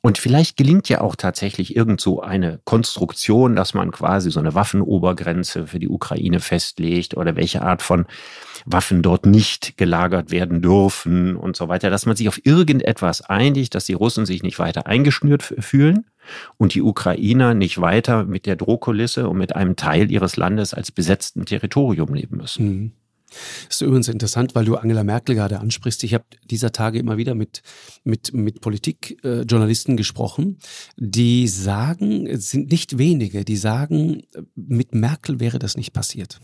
Und vielleicht gelingt ja auch tatsächlich irgend so eine Konstruktion, dass man quasi so eine Waffenobergrenze für die Ukraine festlegt oder welche Art von Waffen dort nicht gelagert werden dürfen und so weiter, dass man sich auf irgendetwas einigt, dass die Russen sich nicht weiter eingeschnürt fühlen und die Ukrainer nicht weiter mit der Drohkulisse und mit einem Teil ihres Landes als besetzten Territorium leben müssen. Mhm. Das ist übrigens interessant, weil du Angela Merkel gerade ansprichst. Ich habe dieser Tage immer wieder mit, mit, mit Politikjournalisten äh, gesprochen, die sagen, es sind nicht wenige, die sagen, mit Merkel wäre das nicht passiert.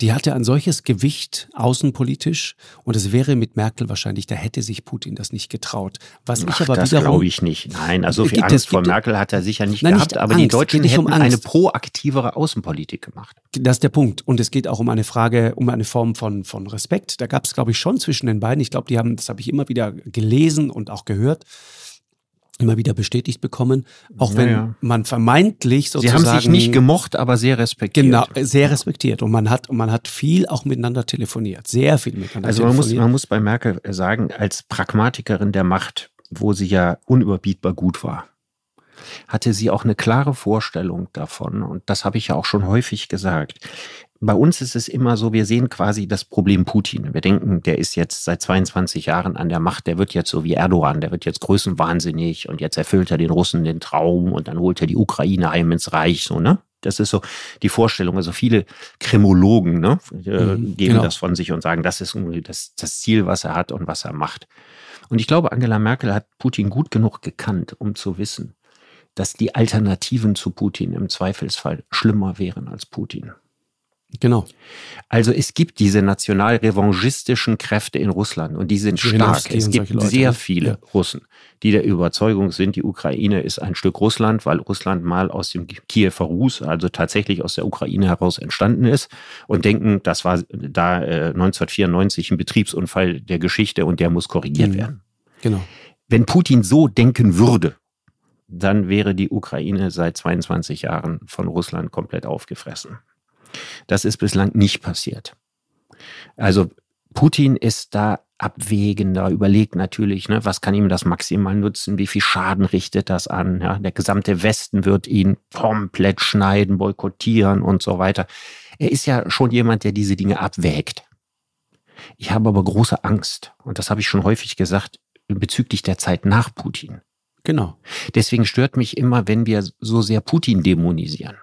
Die hatte ein solches Gewicht außenpolitisch und es wäre mit Merkel wahrscheinlich, da hätte sich Putin das nicht getraut. Was Ach, ich aber das glaube ich nicht. Nein, also viel Gibt Angst es- vor Merkel hat er sicher nicht Nein, gehabt, nicht aber die Angst, Deutschen geht nicht um hätten eine proaktivere Außenpolitik gemacht. Das ist der Punkt. Und es geht auch um eine Frage, um eine Form von, von Respekt. Da gab es, glaube ich, schon zwischen den beiden. Ich glaube, die haben, das habe ich immer wieder gelesen und auch gehört, immer wieder bestätigt bekommen. Auch wenn ja. man vermeintlich Sie sozusagen. haben sich nicht gemocht, aber sehr respektiert. Genau, sehr respektiert. Und man hat, und man hat viel auch miteinander telefoniert. Sehr viel miteinander Also man muss, telefoniert. man muss bei Merkel sagen, als Pragmatikerin der Macht, wo sie ja unüberbietbar gut war, hatte sie auch eine klare Vorstellung davon. Und das habe ich ja auch schon häufig gesagt. Bei uns ist es immer so, wir sehen quasi das Problem Putin. Wir denken, der ist jetzt seit 22 Jahren an der Macht, der wird jetzt so wie Erdogan, der wird jetzt größenwahnsinnig und jetzt erfüllt er den Russen den Traum und dann holt er die Ukraine heim ins Reich, so, ne? Das ist so die Vorstellung. Also viele Kremologen ne, äh, Mhm, geben genau. das von sich und sagen, das ist das, das Ziel, was er hat und was er macht. Und ich glaube, Angela Merkel hat Putin gut genug gekannt, um zu wissen, dass die Alternativen zu Putin im Zweifelsfall schlimmer wären als Putin. Genau. Also es gibt diese national-revanchistischen Kräfte in Russland und die sind stark. Zirinovsky Es gibt Leute, sehr ne? viele Ja. Russen, die der Überzeugung sind, die Ukraine ist ein Stück Russland, weil Russland mal aus dem Kiewer Rus, also tatsächlich aus der Ukraine heraus entstanden ist und denken, das war da äh, 1994 ein Betriebsunfall der Geschichte und der muss korrigiert Mhm. werden. Genau. Wenn Putin so denken würde, dann wäre die Ukraine seit 22 Jahren von Russland komplett aufgefressen. Das ist bislang nicht passiert. Also Putin ist da abwägender, überlegt natürlich, ne, was kann ihm das maximal nutzen, wie viel Schaden richtet das an. Ja? Der gesamte Westen wird ihn komplett schneiden, boykottieren und so weiter. Er ist ja schon jemand, der diese Dinge abwägt. Ich habe aber große Angst, und das habe ich schon häufig gesagt, bezüglich der Zeit nach Putin. Genau. Deswegen stört mich immer, wenn wir so sehr Putin dämonisieren.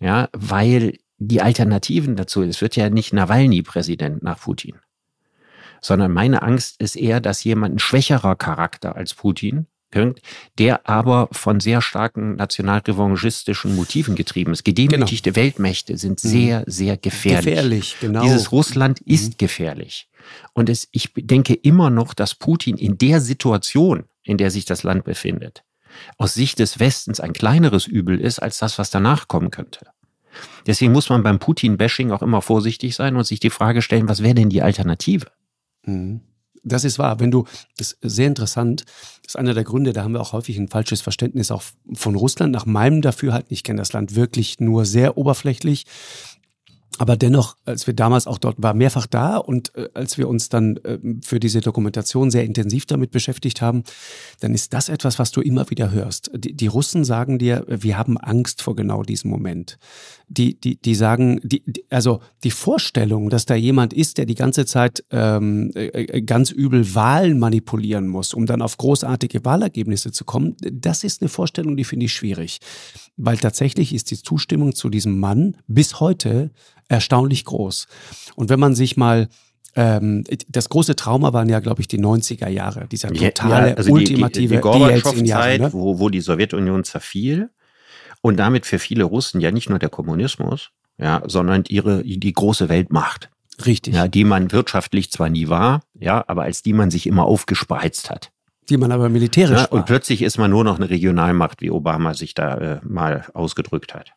Ja, weil die Alternativen dazu, es wird ja nicht Nawalny Präsident nach Putin, sondern meine Angst ist eher, dass jemand ein schwächerer Charakter als Putin, irgend- der aber von sehr starken nationalrevanchistischen Motiven getrieben ist. Gedemütigte Weltmächte sind Mhm. sehr, sehr gefährlich. Gefährlich, genau. Dieses Russland ist gefährlich. Und es, ich denke immer noch, dass Putin in der Situation, in der sich das Land befindet, aus Sicht des Westens ein kleineres Übel ist als das, was danach kommen könnte. Deswegen muss man beim Putin-Bashing auch immer vorsichtig sein und sich die Frage stellen, was wäre denn die Alternative? Mhm. Das ist wahr. Wenn du, das ist sehr interessant, das ist einer der Gründe, da haben wir auch häufig ein falsches Verständnis auch von Russland. Nach meinem Dafürhalten, ich kenne das Land wirklich nur sehr oberflächlich. Aber dennoch, als wir damals auch dort war, mehrfach da und äh, als wir uns dann äh, für diese Dokumentation sehr intensiv damit beschäftigt haben, dann ist das etwas, was du immer wieder hörst. Die, die Russen sagen dir, wir haben Angst vor genau diesem Moment. Die, die, die sagen, die, die, also die Vorstellung, dass da jemand ist, der die ganze Zeit ähm, äh, ganz übel Wahlen manipulieren muss, um dann auf großartige Wahlergebnisse zu kommen, das ist eine Vorstellung, die finde ich schwierig. Weil tatsächlich ist die Zustimmung zu diesem Mann bis heute erstaunlich groß. Und wenn man sich mal ähm, das große Trauma waren ja, glaube ich, die 90er Jahre, dieser totale, also ultimative die, die, die Gorbatschow-Zeit, Jelzin-Jahre, ne? wo, wo die Sowjetunion zerfiel und damit für viele Russen ja nicht nur der Kommunismus, ja, sondern ihre, die große Weltmacht. Richtig. Ja, die man wirtschaftlich zwar nie war, ja, aber als die man sich immer aufgespreizt hat. Die man aber militärisch Ja, war. und plötzlich ist man nur noch eine Regionalmacht, wie Obama sich da äh, mal ausgedrückt hat.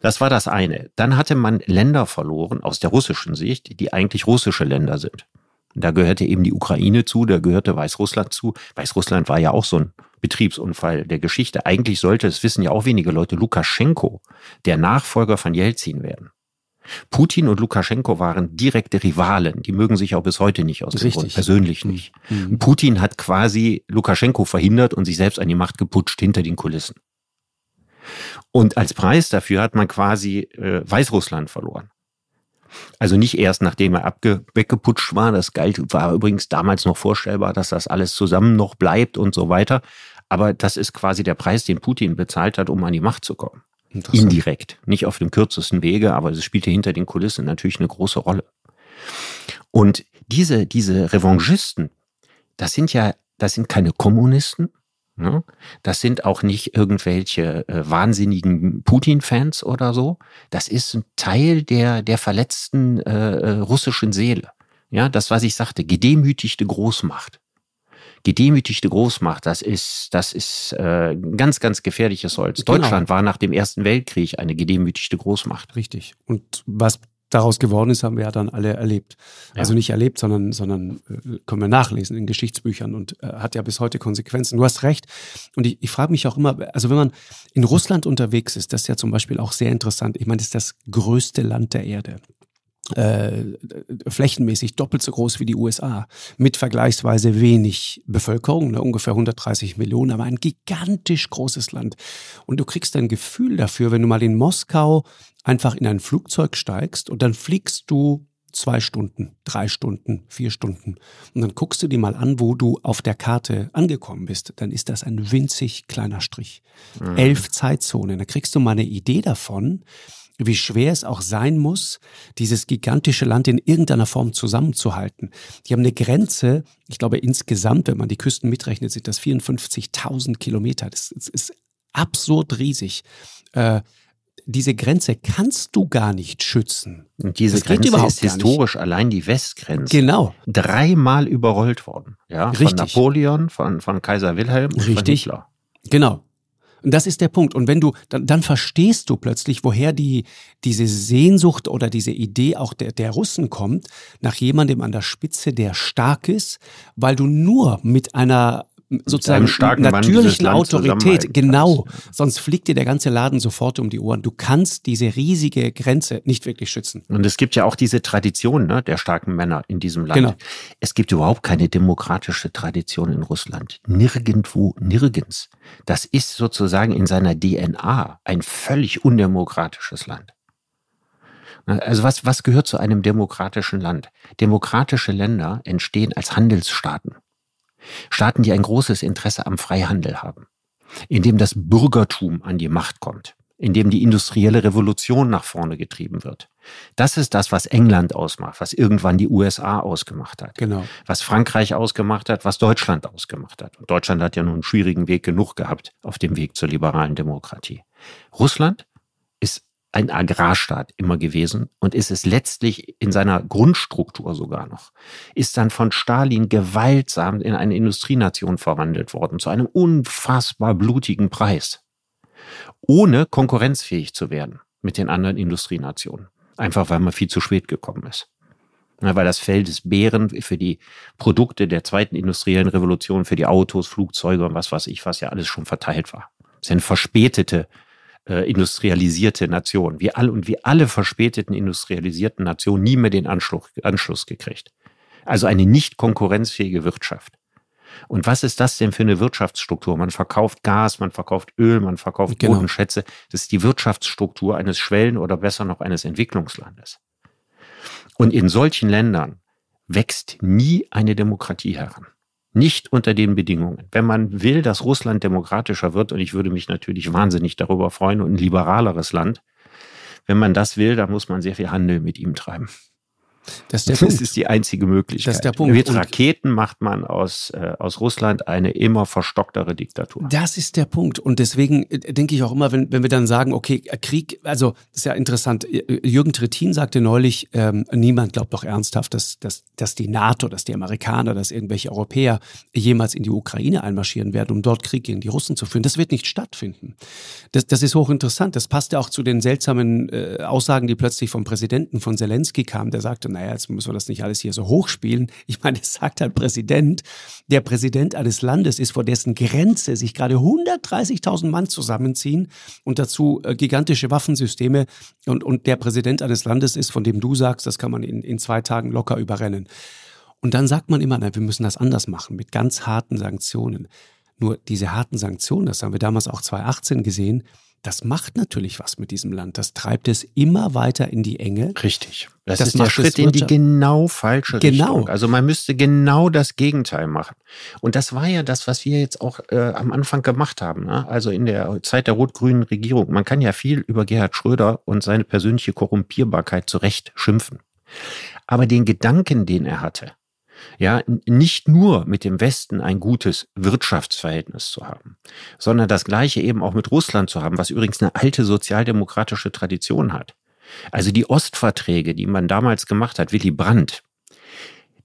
Das war das eine. Dann hatte man Länder verloren aus der russischen Sicht, die eigentlich russische Länder sind. Da gehörte eben die Ukraine zu, da gehörte Weißrussland zu. Weißrussland war ja auch so ein Betriebsunfall der Geschichte. Eigentlich sollte, es wissen ja auch wenige Leute, Lukaschenko der Nachfolger von Jelzin werden. Putin und Lukaschenko waren direkte Rivalen. Die mögen sich auch bis heute nicht aus dem. Grund, persönlich nicht. Mhm. Putin hat quasi Lukaschenko verhindert und sich selbst an die Macht geputscht hinter den Kulissen. Und als Preis dafür hat man quasi äh, Weißrussland verloren. Also nicht erst nachdem er weggeputscht war, das galt, war übrigens damals noch vorstellbar, dass das alles zusammen noch bleibt und so weiter. Aber das ist quasi der Preis, den Putin bezahlt hat, um an die Macht zu kommen. Indirekt, nicht auf dem kürzesten Wege, aber es spielte hinter den Kulissen natürlich eine große Rolle. Und diese, diese Revanchisten, das sind ja, das sind keine Kommunisten? Das sind auch nicht irgendwelche äh, wahnsinnigen Putin-Fans oder so. Das ist ein Teil der, der verletzten äh, äh, russischen Seele. Ja, das, was ich sagte, gedemütigte Großmacht. Gedemütigte Großmacht, das ist, das ist äh, ganz, ganz gefährliches Holz. Genau. Deutschland war nach dem Ersten Weltkrieg eine gedemütigte Großmacht. Richtig. Und was daraus geworden ist, haben wir ja dann alle erlebt. Ja. Also nicht erlebt, sondern, sondern äh, können wir nachlesen in Geschichtsbüchern und äh, hat ja bis heute Konsequenzen. Du hast recht. Und ich, ich frage mich auch immer, also wenn man in Russland unterwegs ist, das ist ja zum Beispiel auch sehr interessant. Ich meine, das ist das größte Land der Erde äh, flächenmäßig doppelt so groß wie die USA, mit vergleichsweise wenig Bevölkerung, ne, ungefähr 130 Millionen, aber ein gigantisch großes Land. Und du kriegst ein Gefühl dafür, wenn du mal in Moskau einfach in ein Flugzeug steigst und dann fliegst du zwei Stunden, drei Stunden, vier Stunden. Und dann guckst du dir mal an, wo du auf der Karte angekommen bist. Dann ist das ein winzig kleiner Strich. Mhm. Elf Zeitzonen. Da kriegst du mal eine Idee davon, wie schwer es auch sein muss, dieses gigantische Land in irgendeiner Form zusammenzuhalten. Die haben eine Grenze, ich glaube insgesamt, wenn man die Küsten mitrechnet, sind das 54.000 Kilometer. Das ist absurd riesig. Äh, diese Grenze kannst du gar nicht schützen. Und diese das Grenze ist historisch allein die Westgrenze. Genau. Dreimal überrollt worden. Ja, Richtig. von Napoleon, von, von Kaiser Wilhelm und Richtig. von Hitler. Genau. Und das ist der Punkt. Und wenn du, dann, dann verstehst du plötzlich, woher die, diese Sehnsucht oder diese Idee auch der, der Russen kommt, nach jemandem an der Spitze, der stark ist, weil du nur mit einer sozusagen natürlichen Autorität, genau, sonst fliegt dir der ganze Laden sofort um die Ohren. Du kannst diese riesige Grenze nicht wirklich schützen. Und es gibt ja auch diese Tradition ne, der starken Männer in diesem Land. Genau. Es gibt überhaupt keine demokratische Tradition in Russland. Nirgendwo, nirgends. Das ist sozusagen in seiner DNA ein völlig undemokratisches Land. Also was, was gehört zu einem demokratischen Land? Demokratische Länder entstehen als Handelsstaaten. Staaten, die ein großes Interesse am Freihandel haben, in dem das Bürgertum an die Macht kommt, in dem die industrielle Revolution nach vorne getrieben wird. Das ist das, was England ausmacht, was irgendwann die USA ausgemacht hat. Genau. Was Frankreich ausgemacht hat, was Deutschland ausgemacht hat. Und Deutschland hat ja nun einen schwierigen Weg genug gehabt auf dem Weg zur liberalen Demokratie. Russland ein Agrarstaat immer gewesen und ist es letztlich in seiner Grundstruktur sogar noch, ist dann von Stalin gewaltsam in eine Industrienation verwandelt worden, zu einem unfassbar blutigen Preis, ohne konkurrenzfähig zu werden mit den anderen Industrienationen. Einfach weil man viel zu spät gekommen ist. Ja, weil das Feld des Bären für die Produkte der zweiten industriellen Revolution, für die Autos, Flugzeuge und was weiß ich, was ja alles schon verteilt war. Es sind verspätete äh, industrialisierte Nation. Wir alle und wie alle verspäteten industrialisierten Nationen nie mehr den Anschluss, Anschluss gekriegt. Also eine nicht konkurrenzfähige Wirtschaft. Und was ist das denn für eine Wirtschaftsstruktur? Man verkauft Gas, man verkauft Öl, man verkauft genau. Bodenschätze. Das ist die Wirtschaftsstruktur eines Schwellen- oder besser noch eines Entwicklungslandes. Und in solchen Ländern wächst nie eine Demokratie heran. Nicht unter den Bedingungen. Wenn man will, dass Russland demokratischer wird, und ich würde mich natürlich wahnsinnig darüber freuen und ein liberaleres Land, wenn man das will, dann muss man sehr viel Handel mit ihm treiben. Das ist, der das Punkt. ist die einzige Möglichkeit. Das ist der Punkt. Mit Raketen macht man aus, äh, aus Russland eine immer verstocktere Diktatur. Das ist der Punkt. Und deswegen äh, denke ich auch immer, wenn, wenn wir dann sagen, okay, Krieg, also das ist ja interessant. Jürgen Trittin sagte neulich, ähm, niemand glaubt doch ernsthaft, dass, dass, dass die NATO, dass die Amerikaner, dass irgendwelche Europäer jemals in die Ukraine einmarschieren werden, um dort Krieg gegen die Russen zu führen. Das wird nicht stattfinden. Das, das ist hochinteressant. Das passt ja auch zu den seltsamen äh, Aussagen, die plötzlich vom Präsidenten von Zelensky kamen, der sagte, naja, jetzt müssen wir das nicht alles hier so hochspielen. Ich meine, es sagt ein Präsident, der Präsident eines Landes ist, vor dessen Grenze sich gerade 130.000 Mann zusammenziehen und dazu äh, gigantische Waffensysteme und, und der Präsident eines Landes ist, von dem du sagst, das kann man in, in zwei Tagen locker überrennen. Und dann sagt man immer, na, wir müssen das anders machen, mit ganz harten Sanktionen. Nur diese harten Sanktionen, das haben wir damals auch 2018 gesehen, das macht natürlich was mit diesem Land. Das treibt es immer weiter in die Enge. Richtig. Das, das ist der Schritt in die genau falsche genau. Richtung. Also man müsste genau das Gegenteil machen. Und das war ja das, was wir jetzt auch äh, am Anfang gemacht haben. Ne? Also in der Zeit der rot-grünen Regierung. Man kann ja viel über Gerhard Schröder und seine persönliche Korrumpierbarkeit zurecht schimpfen. Aber den Gedanken, den er hatte, ja, nicht nur mit dem Westen ein gutes Wirtschaftsverhältnis zu haben, sondern das gleiche eben auch mit Russland zu haben, was übrigens eine alte sozialdemokratische Tradition hat. Also die Ostverträge, die man damals gemacht hat, Willy Brandt,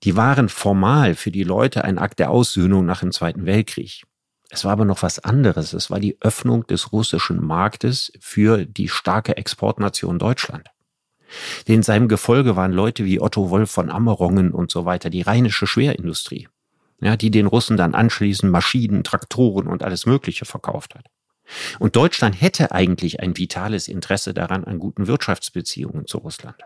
die waren formal für die Leute ein Akt der Aussöhnung nach dem Zweiten Weltkrieg. Es war aber noch was anderes. Es war die Öffnung des russischen Marktes für die starke Exportnation Deutschland. In seinem Gefolge waren Leute wie Otto Wolf von Ammerongen und so weiter, die rheinische Schwerindustrie, ja, die den Russen dann anschließend Maschinen, Traktoren und alles Mögliche verkauft hat. Und Deutschland hätte eigentlich ein vitales Interesse daran an guten Wirtschaftsbeziehungen zu Russland.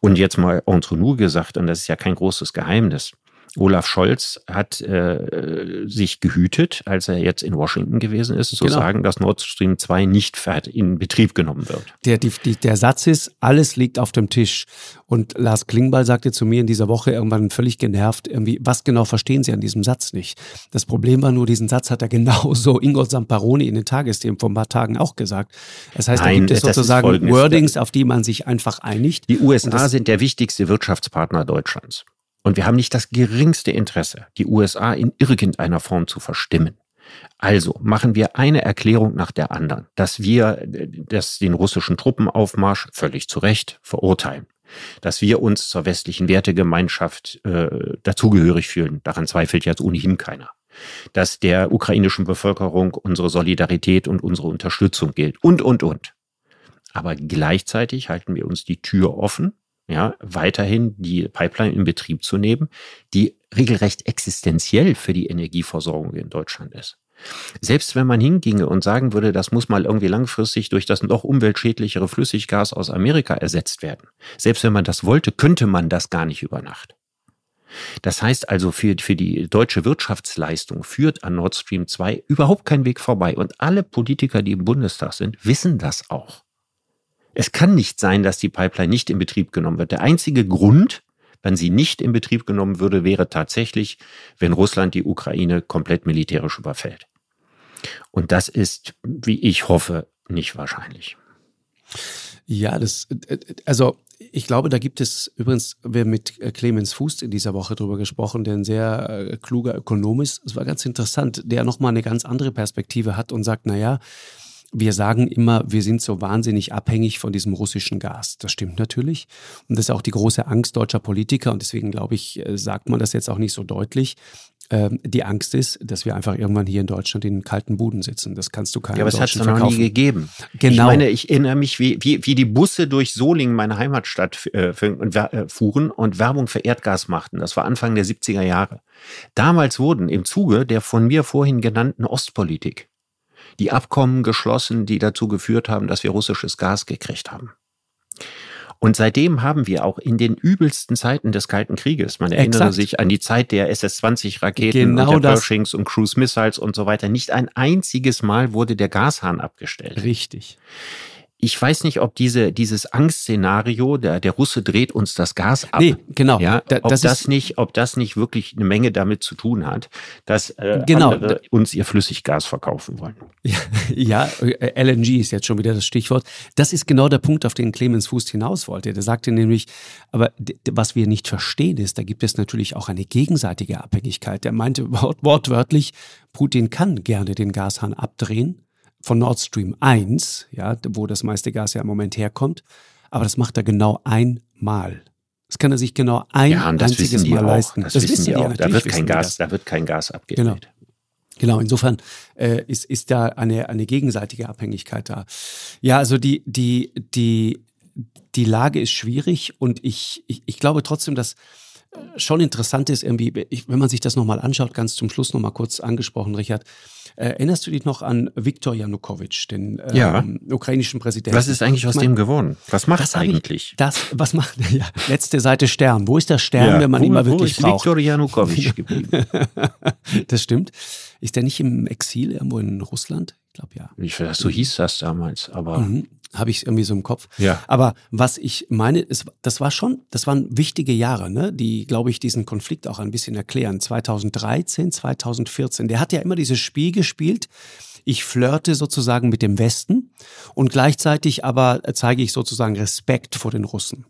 Und jetzt mal entre nous gesagt, und das ist ja kein großes Geheimnis, Olaf Scholz hat äh, sich gehütet, als er jetzt in Washington gewesen ist, zu genau. sagen, dass Nord Stream 2 nicht in Betrieb genommen wird. Der, die, der Satz ist, alles liegt auf dem Tisch. Und Lars Klingbeil sagte zu mir in dieser Woche irgendwann völlig genervt, irgendwie, was genau verstehen Sie an diesem Satz nicht? Das Problem war nur, diesen Satz hat er genauso Ingo Samparoni in den Tagesthemen vor ein paar Tagen auch gesagt. Das heißt, Nein, da gibt es sozusagen Wordings, auf die man sich einfach einigt. Die USA sind der wichtigste Wirtschaftspartner Deutschlands. Und wir haben nicht das geringste Interesse, die USA in irgendeiner Form zu verstimmen. Also machen wir eine Erklärung nach der anderen, dass wir das, den russischen Truppenaufmarsch völlig zu Recht verurteilen, dass wir uns zur westlichen Wertegemeinschaft äh, dazugehörig fühlen. Daran zweifelt jetzt ohnehin keiner. Dass der ukrainischen Bevölkerung unsere Solidarität und unsere Unterstützung gilt und, und, und. Aber gleichzeitig halten wir uns die Tür offen ja, weiterhin die Pipeline in Betrieb zu nehmen, die regelrecht existenziell für die Energieversorgung in Deutschland ist. Selbst wenn man hinginge und sagen würde, das muss mal irgendwie langfristig durch das noch umweltschädlichere Flüssiggas aus Amerika ersetzt werden. Selbst wenn man das wollte, könnte man das gar nicht über Nacht. Das heißt also, für, für die deutsche Wirtschaftsleistung führt an Nord Stream 2 überhaupt kein Weg vorbei. Und alle Politiker, die im Bundestag sind, wissen das auch. Es kann nicht sein, dass die Pipeline nicht in Betrieb genommen wird. Der einzige Grund, wenn sie nicht in Betrieb genommen würde, wäre tatsächlich, wenn Russland die Ukraine komplett militärisch überfällt. Und das ist, wie ich hoffe, nicht wahrscheinlich. Ja, das, also ich glaube, da gibt es übrigens, wir mit Clemens Fuß in dieser Woche drüber gesprochen, der ein sehr äh, kluger Ökonom ist. Es war ganz interessant, der nochmal eine ganz andere Perspektive hat und sagt, naja, wir sagen immer, wir sind so wahnsinnig abhängig von diesem russischen Gas. Das stimmt natürlich. Und das ist auch die große Angst deutscher Politiker. Und deswegen glaube ich, äh, sagt man das jetzt auch nicht so deutlich. Ähm, die Angst ist, dass wir einfach irgendwann hier in Deutschland in kalten Buden sitzen. Das kannst du keinem Ja, aber es hat es noch nie gegeben. Genau. Ich meine, ich erinnere mich, wie, wie, wie die Busse durch Solingen, meine Heimatstadt, äh, äh, fuhren und Werbung für Erdgas machten. Das war Anfang der 70er Jahre. Damals wurden im Zuge der von mir vorhin genannten Ostpolitik die Abkommen geschlossen, die dazu geführt haben, dass wir russisches Gas gekriegt haben. Und seitdem haben wir auch in den übelsten Zeiten des Kalten Krieges, man erinnere Exakt. sich an die Zeit der SS-20-Raketen genau und der Pershings und Cruise Missiles und so weiter, nicht ein einziges Mal wurde der Gashahn abgestellt. Richtig ich weiß nicht, ob diese, dieses Angstszenario, der, der Russe dreht uns das Gas ab. Nee, genau. Ja, ob das, das nicht, ob das nicht wirklich eine Menge damit zu tun hat, dass äh, genau. uns ihr Flüssiggas verkaufen wollen. Ja, ja, äh, LNG ist jetzt schon wieder das Stichwort. Das ist genau der Punkt, auf den Clemens Fuß hinaus wollte. Der sagte nämlich, aber was wir nicht verstehen ist, da gibt es natürlich auch eine gegenseitige Abhängigkeit. Der meinte wortwörtlich, Putin kann gerne den Gashahn abdrehen von Nord Stream 1, ja, wo das meiste Gas ja im Moment herkommt. Aber das macht er genau einmal. Das kann er sich genau ein ja, einziges Mal auch. leisten. Das, das wissen die auch. Da wird kein Gas, da wird kein Gas abgegeben. Genau. Genau, insofern äh, ist, ist da eine, eine gegenseitige Abhängigkeit da. Ja, also die, die, die, die Lage ist schwierig und ich, ich, ich glaube trotzdem, dass schon interessant ist, irgendwie, ich, wenn man sich das nochmal anschaut, ganz zum Schluss nochmal kurz angesprochen, Richard, äh, erinnerst du dich noch an Viktor Janukowitsch, den ähm, ja. ukrainischen Präsidenten? Was ist eigentlich aus mein, dem geworden? Was macht das eigentlich? Ich, das, was macht, ja, letzte Seite Stern. Wo ist der Stern, ja, wenn man wo, ihn mal wirklich wo ist braucht? Viktor Janukowitsch geblieben? das stimmt. Ist der nicht im Exil irgendwo in Russland? Ich glaube ja. Ich, so hieß das damals, aber. Mhm. Habe ich irgendwie so im Kopf. Ja. Aber was ich meine, ist, das war schon, das waren wichtige Jahre, ne, die, glaube ich, diesen Konflikt auch ein bisschen erklären. 2013, 2014. Der hat ja immer dieses Spiel gespielt. Ich flirte sozusagen mit dem Westen und gleichzeitig aber zeige ich sozusagen Respekt vor den Russen.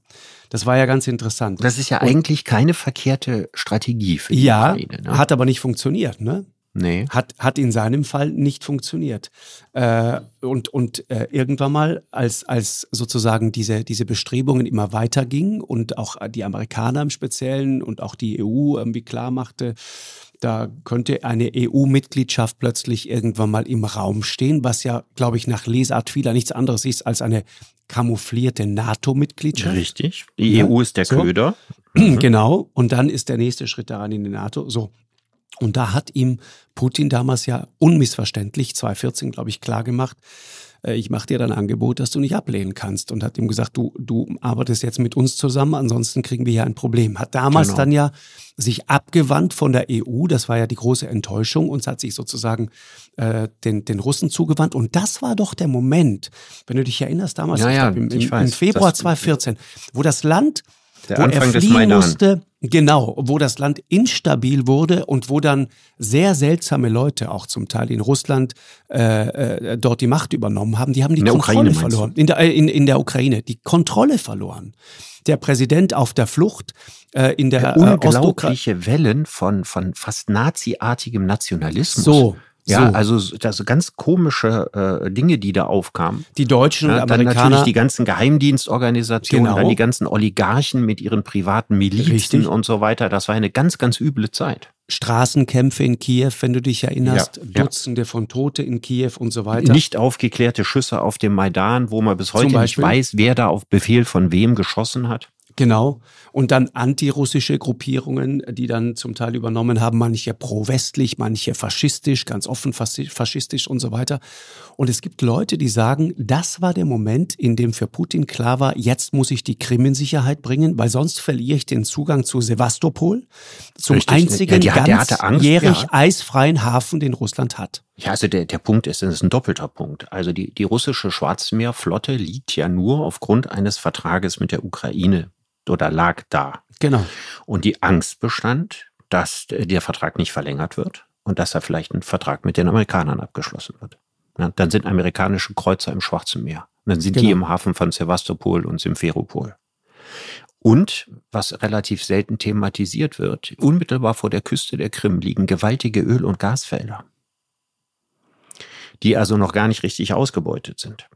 Das war ja ganz interessant. Das ist ja und, eigentlich keine verkehrte Strategie für die ja, Ukraine. Ne? Hat aber nicht funktioniert, ne? Nee. Hat, hat in seinem Fall nicht funktioniert. Äh, und und äh, irgendwann mal, als, als sozusagen diese, diese Bestrebungen immer weitergingen und auch die Amerikaner im Speziellen und auch die EU irgendwie klar machte, da könnte eine EU-Mitgliedschaft plötzlich irgendwann mal im Raum stehen, was ja, glaube ich, nach Lesart vieler nichts anderes ist als eine kamouflierte NATO-Mitgliedschaft. Richtig. Die ja. EU ist der so. Köder. Genau. Und dann ist der nächste Schritt daran in die NATO. So. Und da hat ihm Putin damals ja unmissverständlich 2014, glaube ich, klar gemacht, äh, ich mache dir dann ein Angebot, das du nicht ablehnen kannst. Und hat ihm gesagt, du, du arbeitest jetzt mit uns zusammen, ansonsten kriegen wir hier ein Problem. Hat damals genau. dann ja sich abgewandt von der EU, das war ja die große Enttäuschung, und hat sich sozusagen äh, den, den Russen zugewandt. Und das war doch der Moment, wenn du dich erinnerst, damals ja, ja, im, im, im, Februar 2014, wo das Land der wo Anfang er des fliehen musste, genau, wo das Land instabil wurde und wo dann sehr seltsame Leute auch zum Teil in Russland äh, äh, dort die Macht übernommen haben. Die haben die in der Kontrolle Ukraine, verloren. In der, äh, in, in der Ukraine, die Kontrolle verloren. Der Präsident auf der Flucht äh, in der, der äh, unglaubliche Wellen von, von fast naziartigem Nationalismus. So, ja, so. also das ganz komische äh, Dinge, die da aufkamen. Die Deutschen und ja, dann Amerikaner. natürlich die ganzen Geheimdienstorganisationen, Genau. dann die ganzen Oligarchen mit ihren privaten Milizen Richtig. und so weiter. Das war eine ganz, ganz üble Zeit. Straßenkämpfe in Kiew, wenn du dich erinnerst, Ja, ja. Dutzende von Tote in Kiew und so weiter. Nicht aufgeklärte Schüsse auf dem Maidan, wo man bis heute nicht weiß, wer da auf Befehl von wem geschossen hat. Genau. Und dann antirussische Gruppierungen, die dann zum Teil übernommen haben, manche pro-westlich, manche faschistisch, ganz offen faschistisch und so weiter. Und es gibt Leute, die sagen, das war der Moment, in dem für Putin klar war, jetzt muss ich die Krim in Sicherheit bringen, weil sonst verliere ich den Zugang zu Sevastopol, zum Richtig. einzigen Ja, der Angst, ganzjährig ja. eisfreien Hafen, den Russland hat. Ja, also der, der Punkt ist, das ist ein doppelter Punkt. Also die, die russische Schwarzmeerflotte liegt ja nur aufgrund eines Vertrages mit der Ukraine oder lag da. Genau. Und die Angst bestand, dass der Vertrag nicht verlängert wird und dass da vielleicht ein Vertrag mit den Amerikanern abgeschlossen wird. Ja, dann sind amerikanische Kreuzer im Schwarzen Meer. Und dann sind die Genau. im Hafen von Sevastopol und Simferopol. Und was relativ selten thematisiert wird, unmittelbar vor der Küste der Krim liegen gewaltige Öl- und Gasfelder, die also noch gar nicht richtig ausgebeutet sind.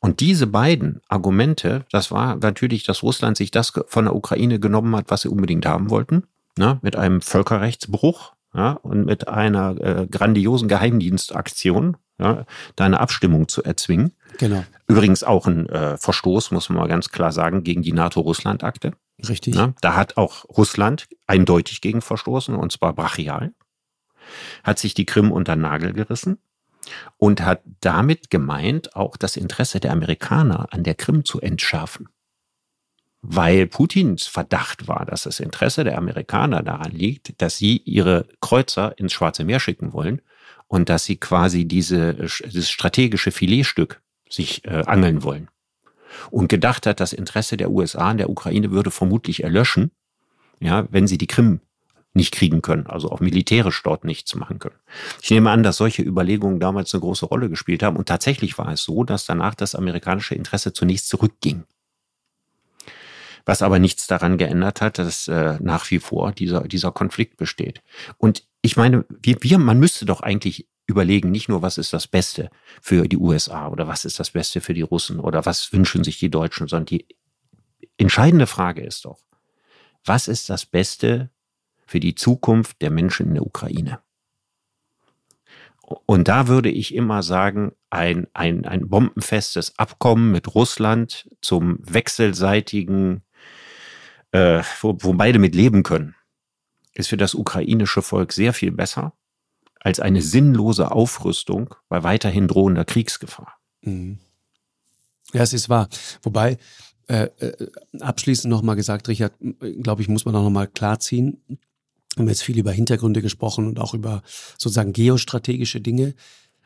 Und diese beiden Argumente, das war natürlich, dass Russland sich das von der Ukraine genommen hat, was sie unbedingt haben wollten, ne, mit einem Völkerrechtsbruch ja, und mit einer äh, grandiosen Geheimdienstaktion, ja, da eine Abstimmung zu erzwingen. Genau. Übrigens auch ein äh, Verstoß, muss man mal ganz klar sagen, gegen die NATO-Russland-Akte. Richtig. Ne? Da hat auch Russland eindeutig gegen verstoßen, und zwar brachial. Hat sich die Krim unter Nagel gerissen und hat damit gemeint, auch das Interesse der Amerikaner an der Krim zu entschärfen. Weil Putins Verdacht war, dass das Interesse der Amerikaner daran liegt, dass sie ihre Kreuzer ins Schwarze Meer schicken wollen und dass sie quasi diese, dieses strategische Filetstück sich äh, angeln wollen. Und gedacht hat, das Interesse der USA an der Ukraine würde vermutlich erlöschen, ja, wenn sie die Krim nicht kriegen können, also auch militärisch dort nichts machen können. Ich nehme an, dass solche Überlegungen damals eine große Rolle gespielt haben. Und tatsächlich war es so, dass danach das amerikanische Interesse zunächst zurückging. Was aber nichts daran geändert hat, dass äh, nach wie vor dieser, dieser Konflikt besteht. Und ich meine, wir, wir, man müsste doch eigentlich überlegen, nicht nur, was ist das Beste für die USA oder was ist das Beste für die Russen oder was wünschen sich die Deutschen, sondern die entscheidende Frage ist doch, was ist das Beste für die Zukunft der Menschen in der Ukraine? Und da würde ich immer sagen, ein, ein, ein bombenfestes Abkommen mit Russland zum wechselseitigen, äh, wo, wo beide mit leben können, ist für das ukrainische Volk sehr viel besser als eine sinnlose Aufrüstung bei weiterhin drohender Kriegsgefahr. Mhm. Ja, es ist wahr. Wobei, äh, äh, abschließend nochmal gesagt, Richard, glaube ich, muss man auch nochmal klarziehen. Wir haben jetzt viel über Hintergründe gesprochen und auch über sozusagen geostrategische Dinge.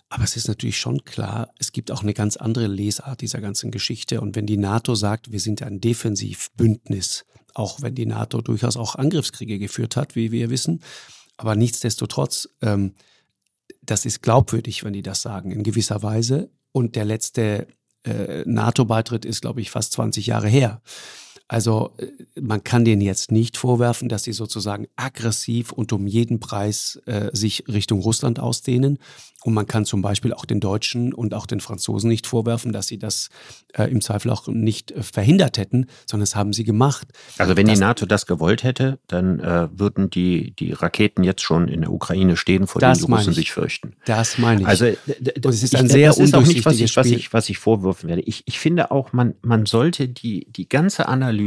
Aber es ist natürlich schon klar, es gibt auch eine ganz andere Lesart dieser ganzen Geschichte. Und wenn die NATO sagt, wir sind ein Defensivbündnis, auch wenn die NATO durchaus auch Angriffskriege geführt hat, wie wir wissen, aber nichtsdestotrotz, ähm, das ist glaubwürdig, wenn die das sagen, in gewisser Weise. Und der letzte äh, NATO-Beitritt ist, glaube ich, fast 20 Jahre her. Also äh, man kann denen jetzt nicht vorwerfen, dass sie sozusagen aggressiv und um jeden Preis äh, sich Richtung Russland ausdehnen. Und man kann zum Beispiel auch den Deutschen und auch den Franzosen nicht vorwerfen, dass sie das äh, im Zweifel auch nicht äh, verhindert hätten, sondern das haben sie gemacht. Also wenn das, die NATO das gewollt hätte, dann äh, würden die, die Raketen jetzt schon in der Ukraine stehen, vor denen die Russen sich fürchten. Das meine ich. Also das ist ein ich, sehr das ist auch nicht, was ich, was ich, was ich vorwürfen werde. Ich, ich finde auch, man, man sollte die, die ganze Analyse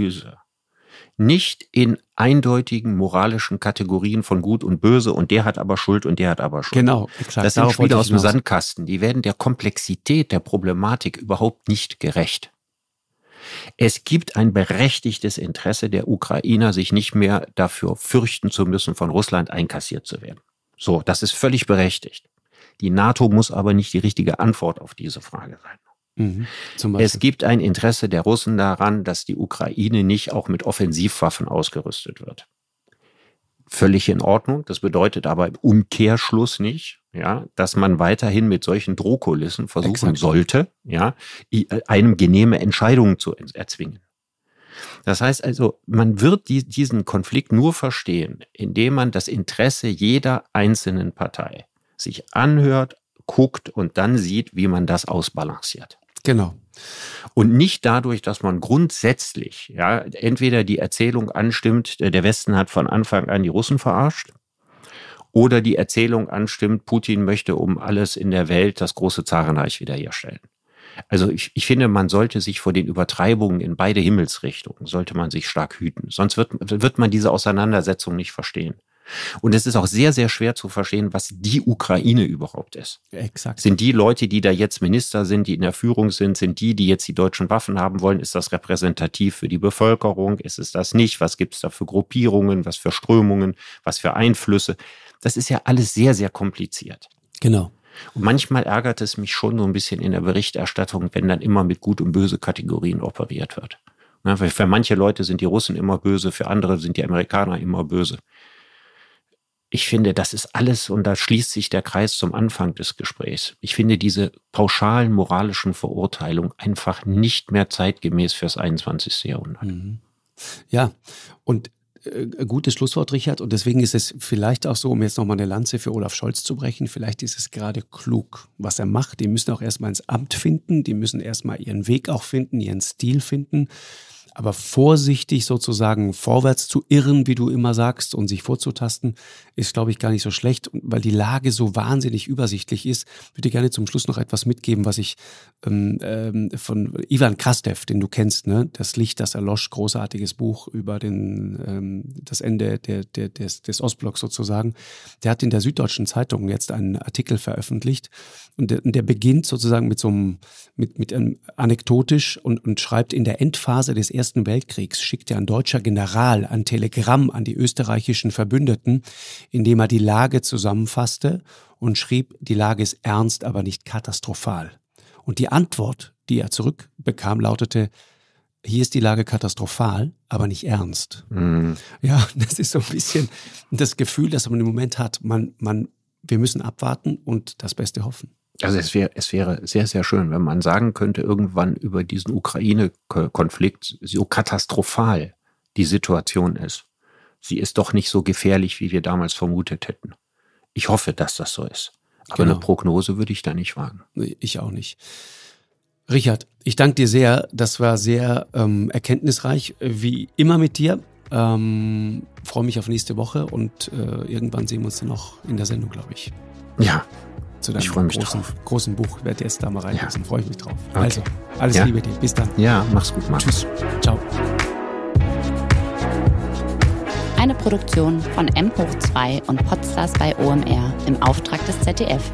nicht in eindeutigen moralischen Kategorien von Gut und Böse und der hat aber Schuld und der hat aber Schuld. Genau, exakt. Das sind Spiele aus dem Sandkasten. Die werden der Komplexität der Problematik überhaupt nicht gerecht. Es gibt ein berechtigtes Interesse der Ukrainer, sich nicht mehr dafür fürchten zu müssen, von Russland einkassiert zu werden. So, das ist völlig berechtigt. Die NATO muss aber nicht die richtige Antwort auf diese Frage sein. Mhm, es gibt ein Interesse der Russen daran, dass die Ukraine nicht auch mit Offensivwaffen ausgerüstet wird. Völlig in Ordnung. Das bedeutet aber im Umkehrschluss nicht, ja, dass man weiterhin mit solchen Drohkulissen versuchen Exakt. sollte, ja, einem genehme Entscheidungen zu erzwingen. Das heißt also, man wird diesen Konflikt nur verstehen, indem man das Interesse jeder einzelnen Partei sich anhört, guckt und dann sieht, wie man das ausbalanciert. Genau. Und nicht dadurch, dass man grundsätzlich, ja, entweder die Erzählung anstimmt, der Westen hat von Anfang an die Russen verarscht, oder die Erzählung anstimmt, Putin möchte um alles in der Welt das große Zarenreich wiederherstellen. Also ich, ich finde, man sollte sich vor den Übertreibungen in beide Himmelsrichtungen, sollte man sich stark hüten. Sonst wird, wird man diese Auseinandersetzung nicht verstehen. Und es ist auch sehr, sehr schwer zu verstehen, was die Ukraine überhaupt ist. Exakt. Sind die Leute, die da jetzt Minister sind, die in der Führung sind, sind die, die jetzt die deutschen Waffen haben wollen? Ist das repräsentativ für die Bevölkerung? Ist es das nicht? Was gibt es da für Gruppierungen? Was für Strömungen? Was für Einflüsse? Das ist ja alles sehr, sehr kompliziert. Genau. Und manchmal ärgert es mich schon so ein bisschen in der Berichterstattung, wenn dann immer mit gut und böse Kategorien operiert wird. Für manche Leute sind die Russen immer böse, für andere sind die Amerikaner immer böse ich finde, das ist alles, und da schließt sich der Kreis zum Anfang des Gesprächs. Ich finde diese pauschalen moralischen Verurteilungen einfach nicht mehr zeitgemäß fürs 21. Jahrhundert. Mhm. Ja, und äh, gutes Schlusswort, Richard. Und deswegen ist es vielleicht auch so, um jetzt nochmal eine Lanze für Olaf Scholz zu brechen, vielleicht ist es gerade klug, was er macht. Die müssen auch erstmal ins Amt finden, die müssen erstmal ihren Weg auch finden, ihren Stil finden aber vorsichtig sozusagen vorwärts zu irren, wie du immer sagst, und sich vorzutasten, ist, glaube ich, gar nicht so schlecht, weil die Lage so wahnsinnig übersichtlich ist. Ich würde gerne zum Schluss noch etwas mitgeben, was ich ähm, ähm, von Ivan Krastev, den du kennst, ne? Das Licht, das erlosch, großartiges Buch über den, ähm, das Ende der, der, des, des Ostblocks sozusagen. Der hat in der Süddeutschen Zeitung jetzt einen Artikel veröffentlicht und der, der beginnt sozusagen mit so einem, mit, mit einem anekdotisch und, und schreibt in der Endphase des Ersten Ersten Weltkriegs schickte ein deutscher General ein Telegramm an die österreichischen Verbündeten, in dem er die Lage zusammenfasste und schrieb, die Lage ist ernst, aber nicht katastrophal. Und die Antwort, die er zurückbekam, lautete, hier ist die Lage katastrophal, aber nicht ernst. Mhm. Ja, das ist so ein bisschen das Gefühl, das man im Moment hat. Man, man, wir müssen abwarten und das Beste hoffen. Also es wäre, es wäre sehr, sehr schön, wenn man sagen könnte, irgendwann über diesen Ukraine-Konflikt, so katastrophal die Situation ist. Sie ist doch nicht so gefährlich, wie wir damals vermutet hätten. Ich hoffe, dass das so ist. Aber genau. eine Prognose würde ich da nicht wagen. Ich auch nicht. Richard, ich danke dir sehr. Das war sehr ähm, erkenntnisreich, wie immer mit dir. Ähm, freue mich auf nächste Woche und äh, irgendwann sehen wir uns dann noch in der Sendung, glaube ich. Ja, zu deinem großen, großen, Buch. Werde jetzt da mal reinlesen. Ja. Freue ich mich drauf. Okay. Also, alles ja. Liebe dir. Bis dann. Ja, mach's gut, Mann. Tschüss. Ciao. Eine Produktion von M hoch 2 und Podstars bei OMR im Auftrag des ZDF.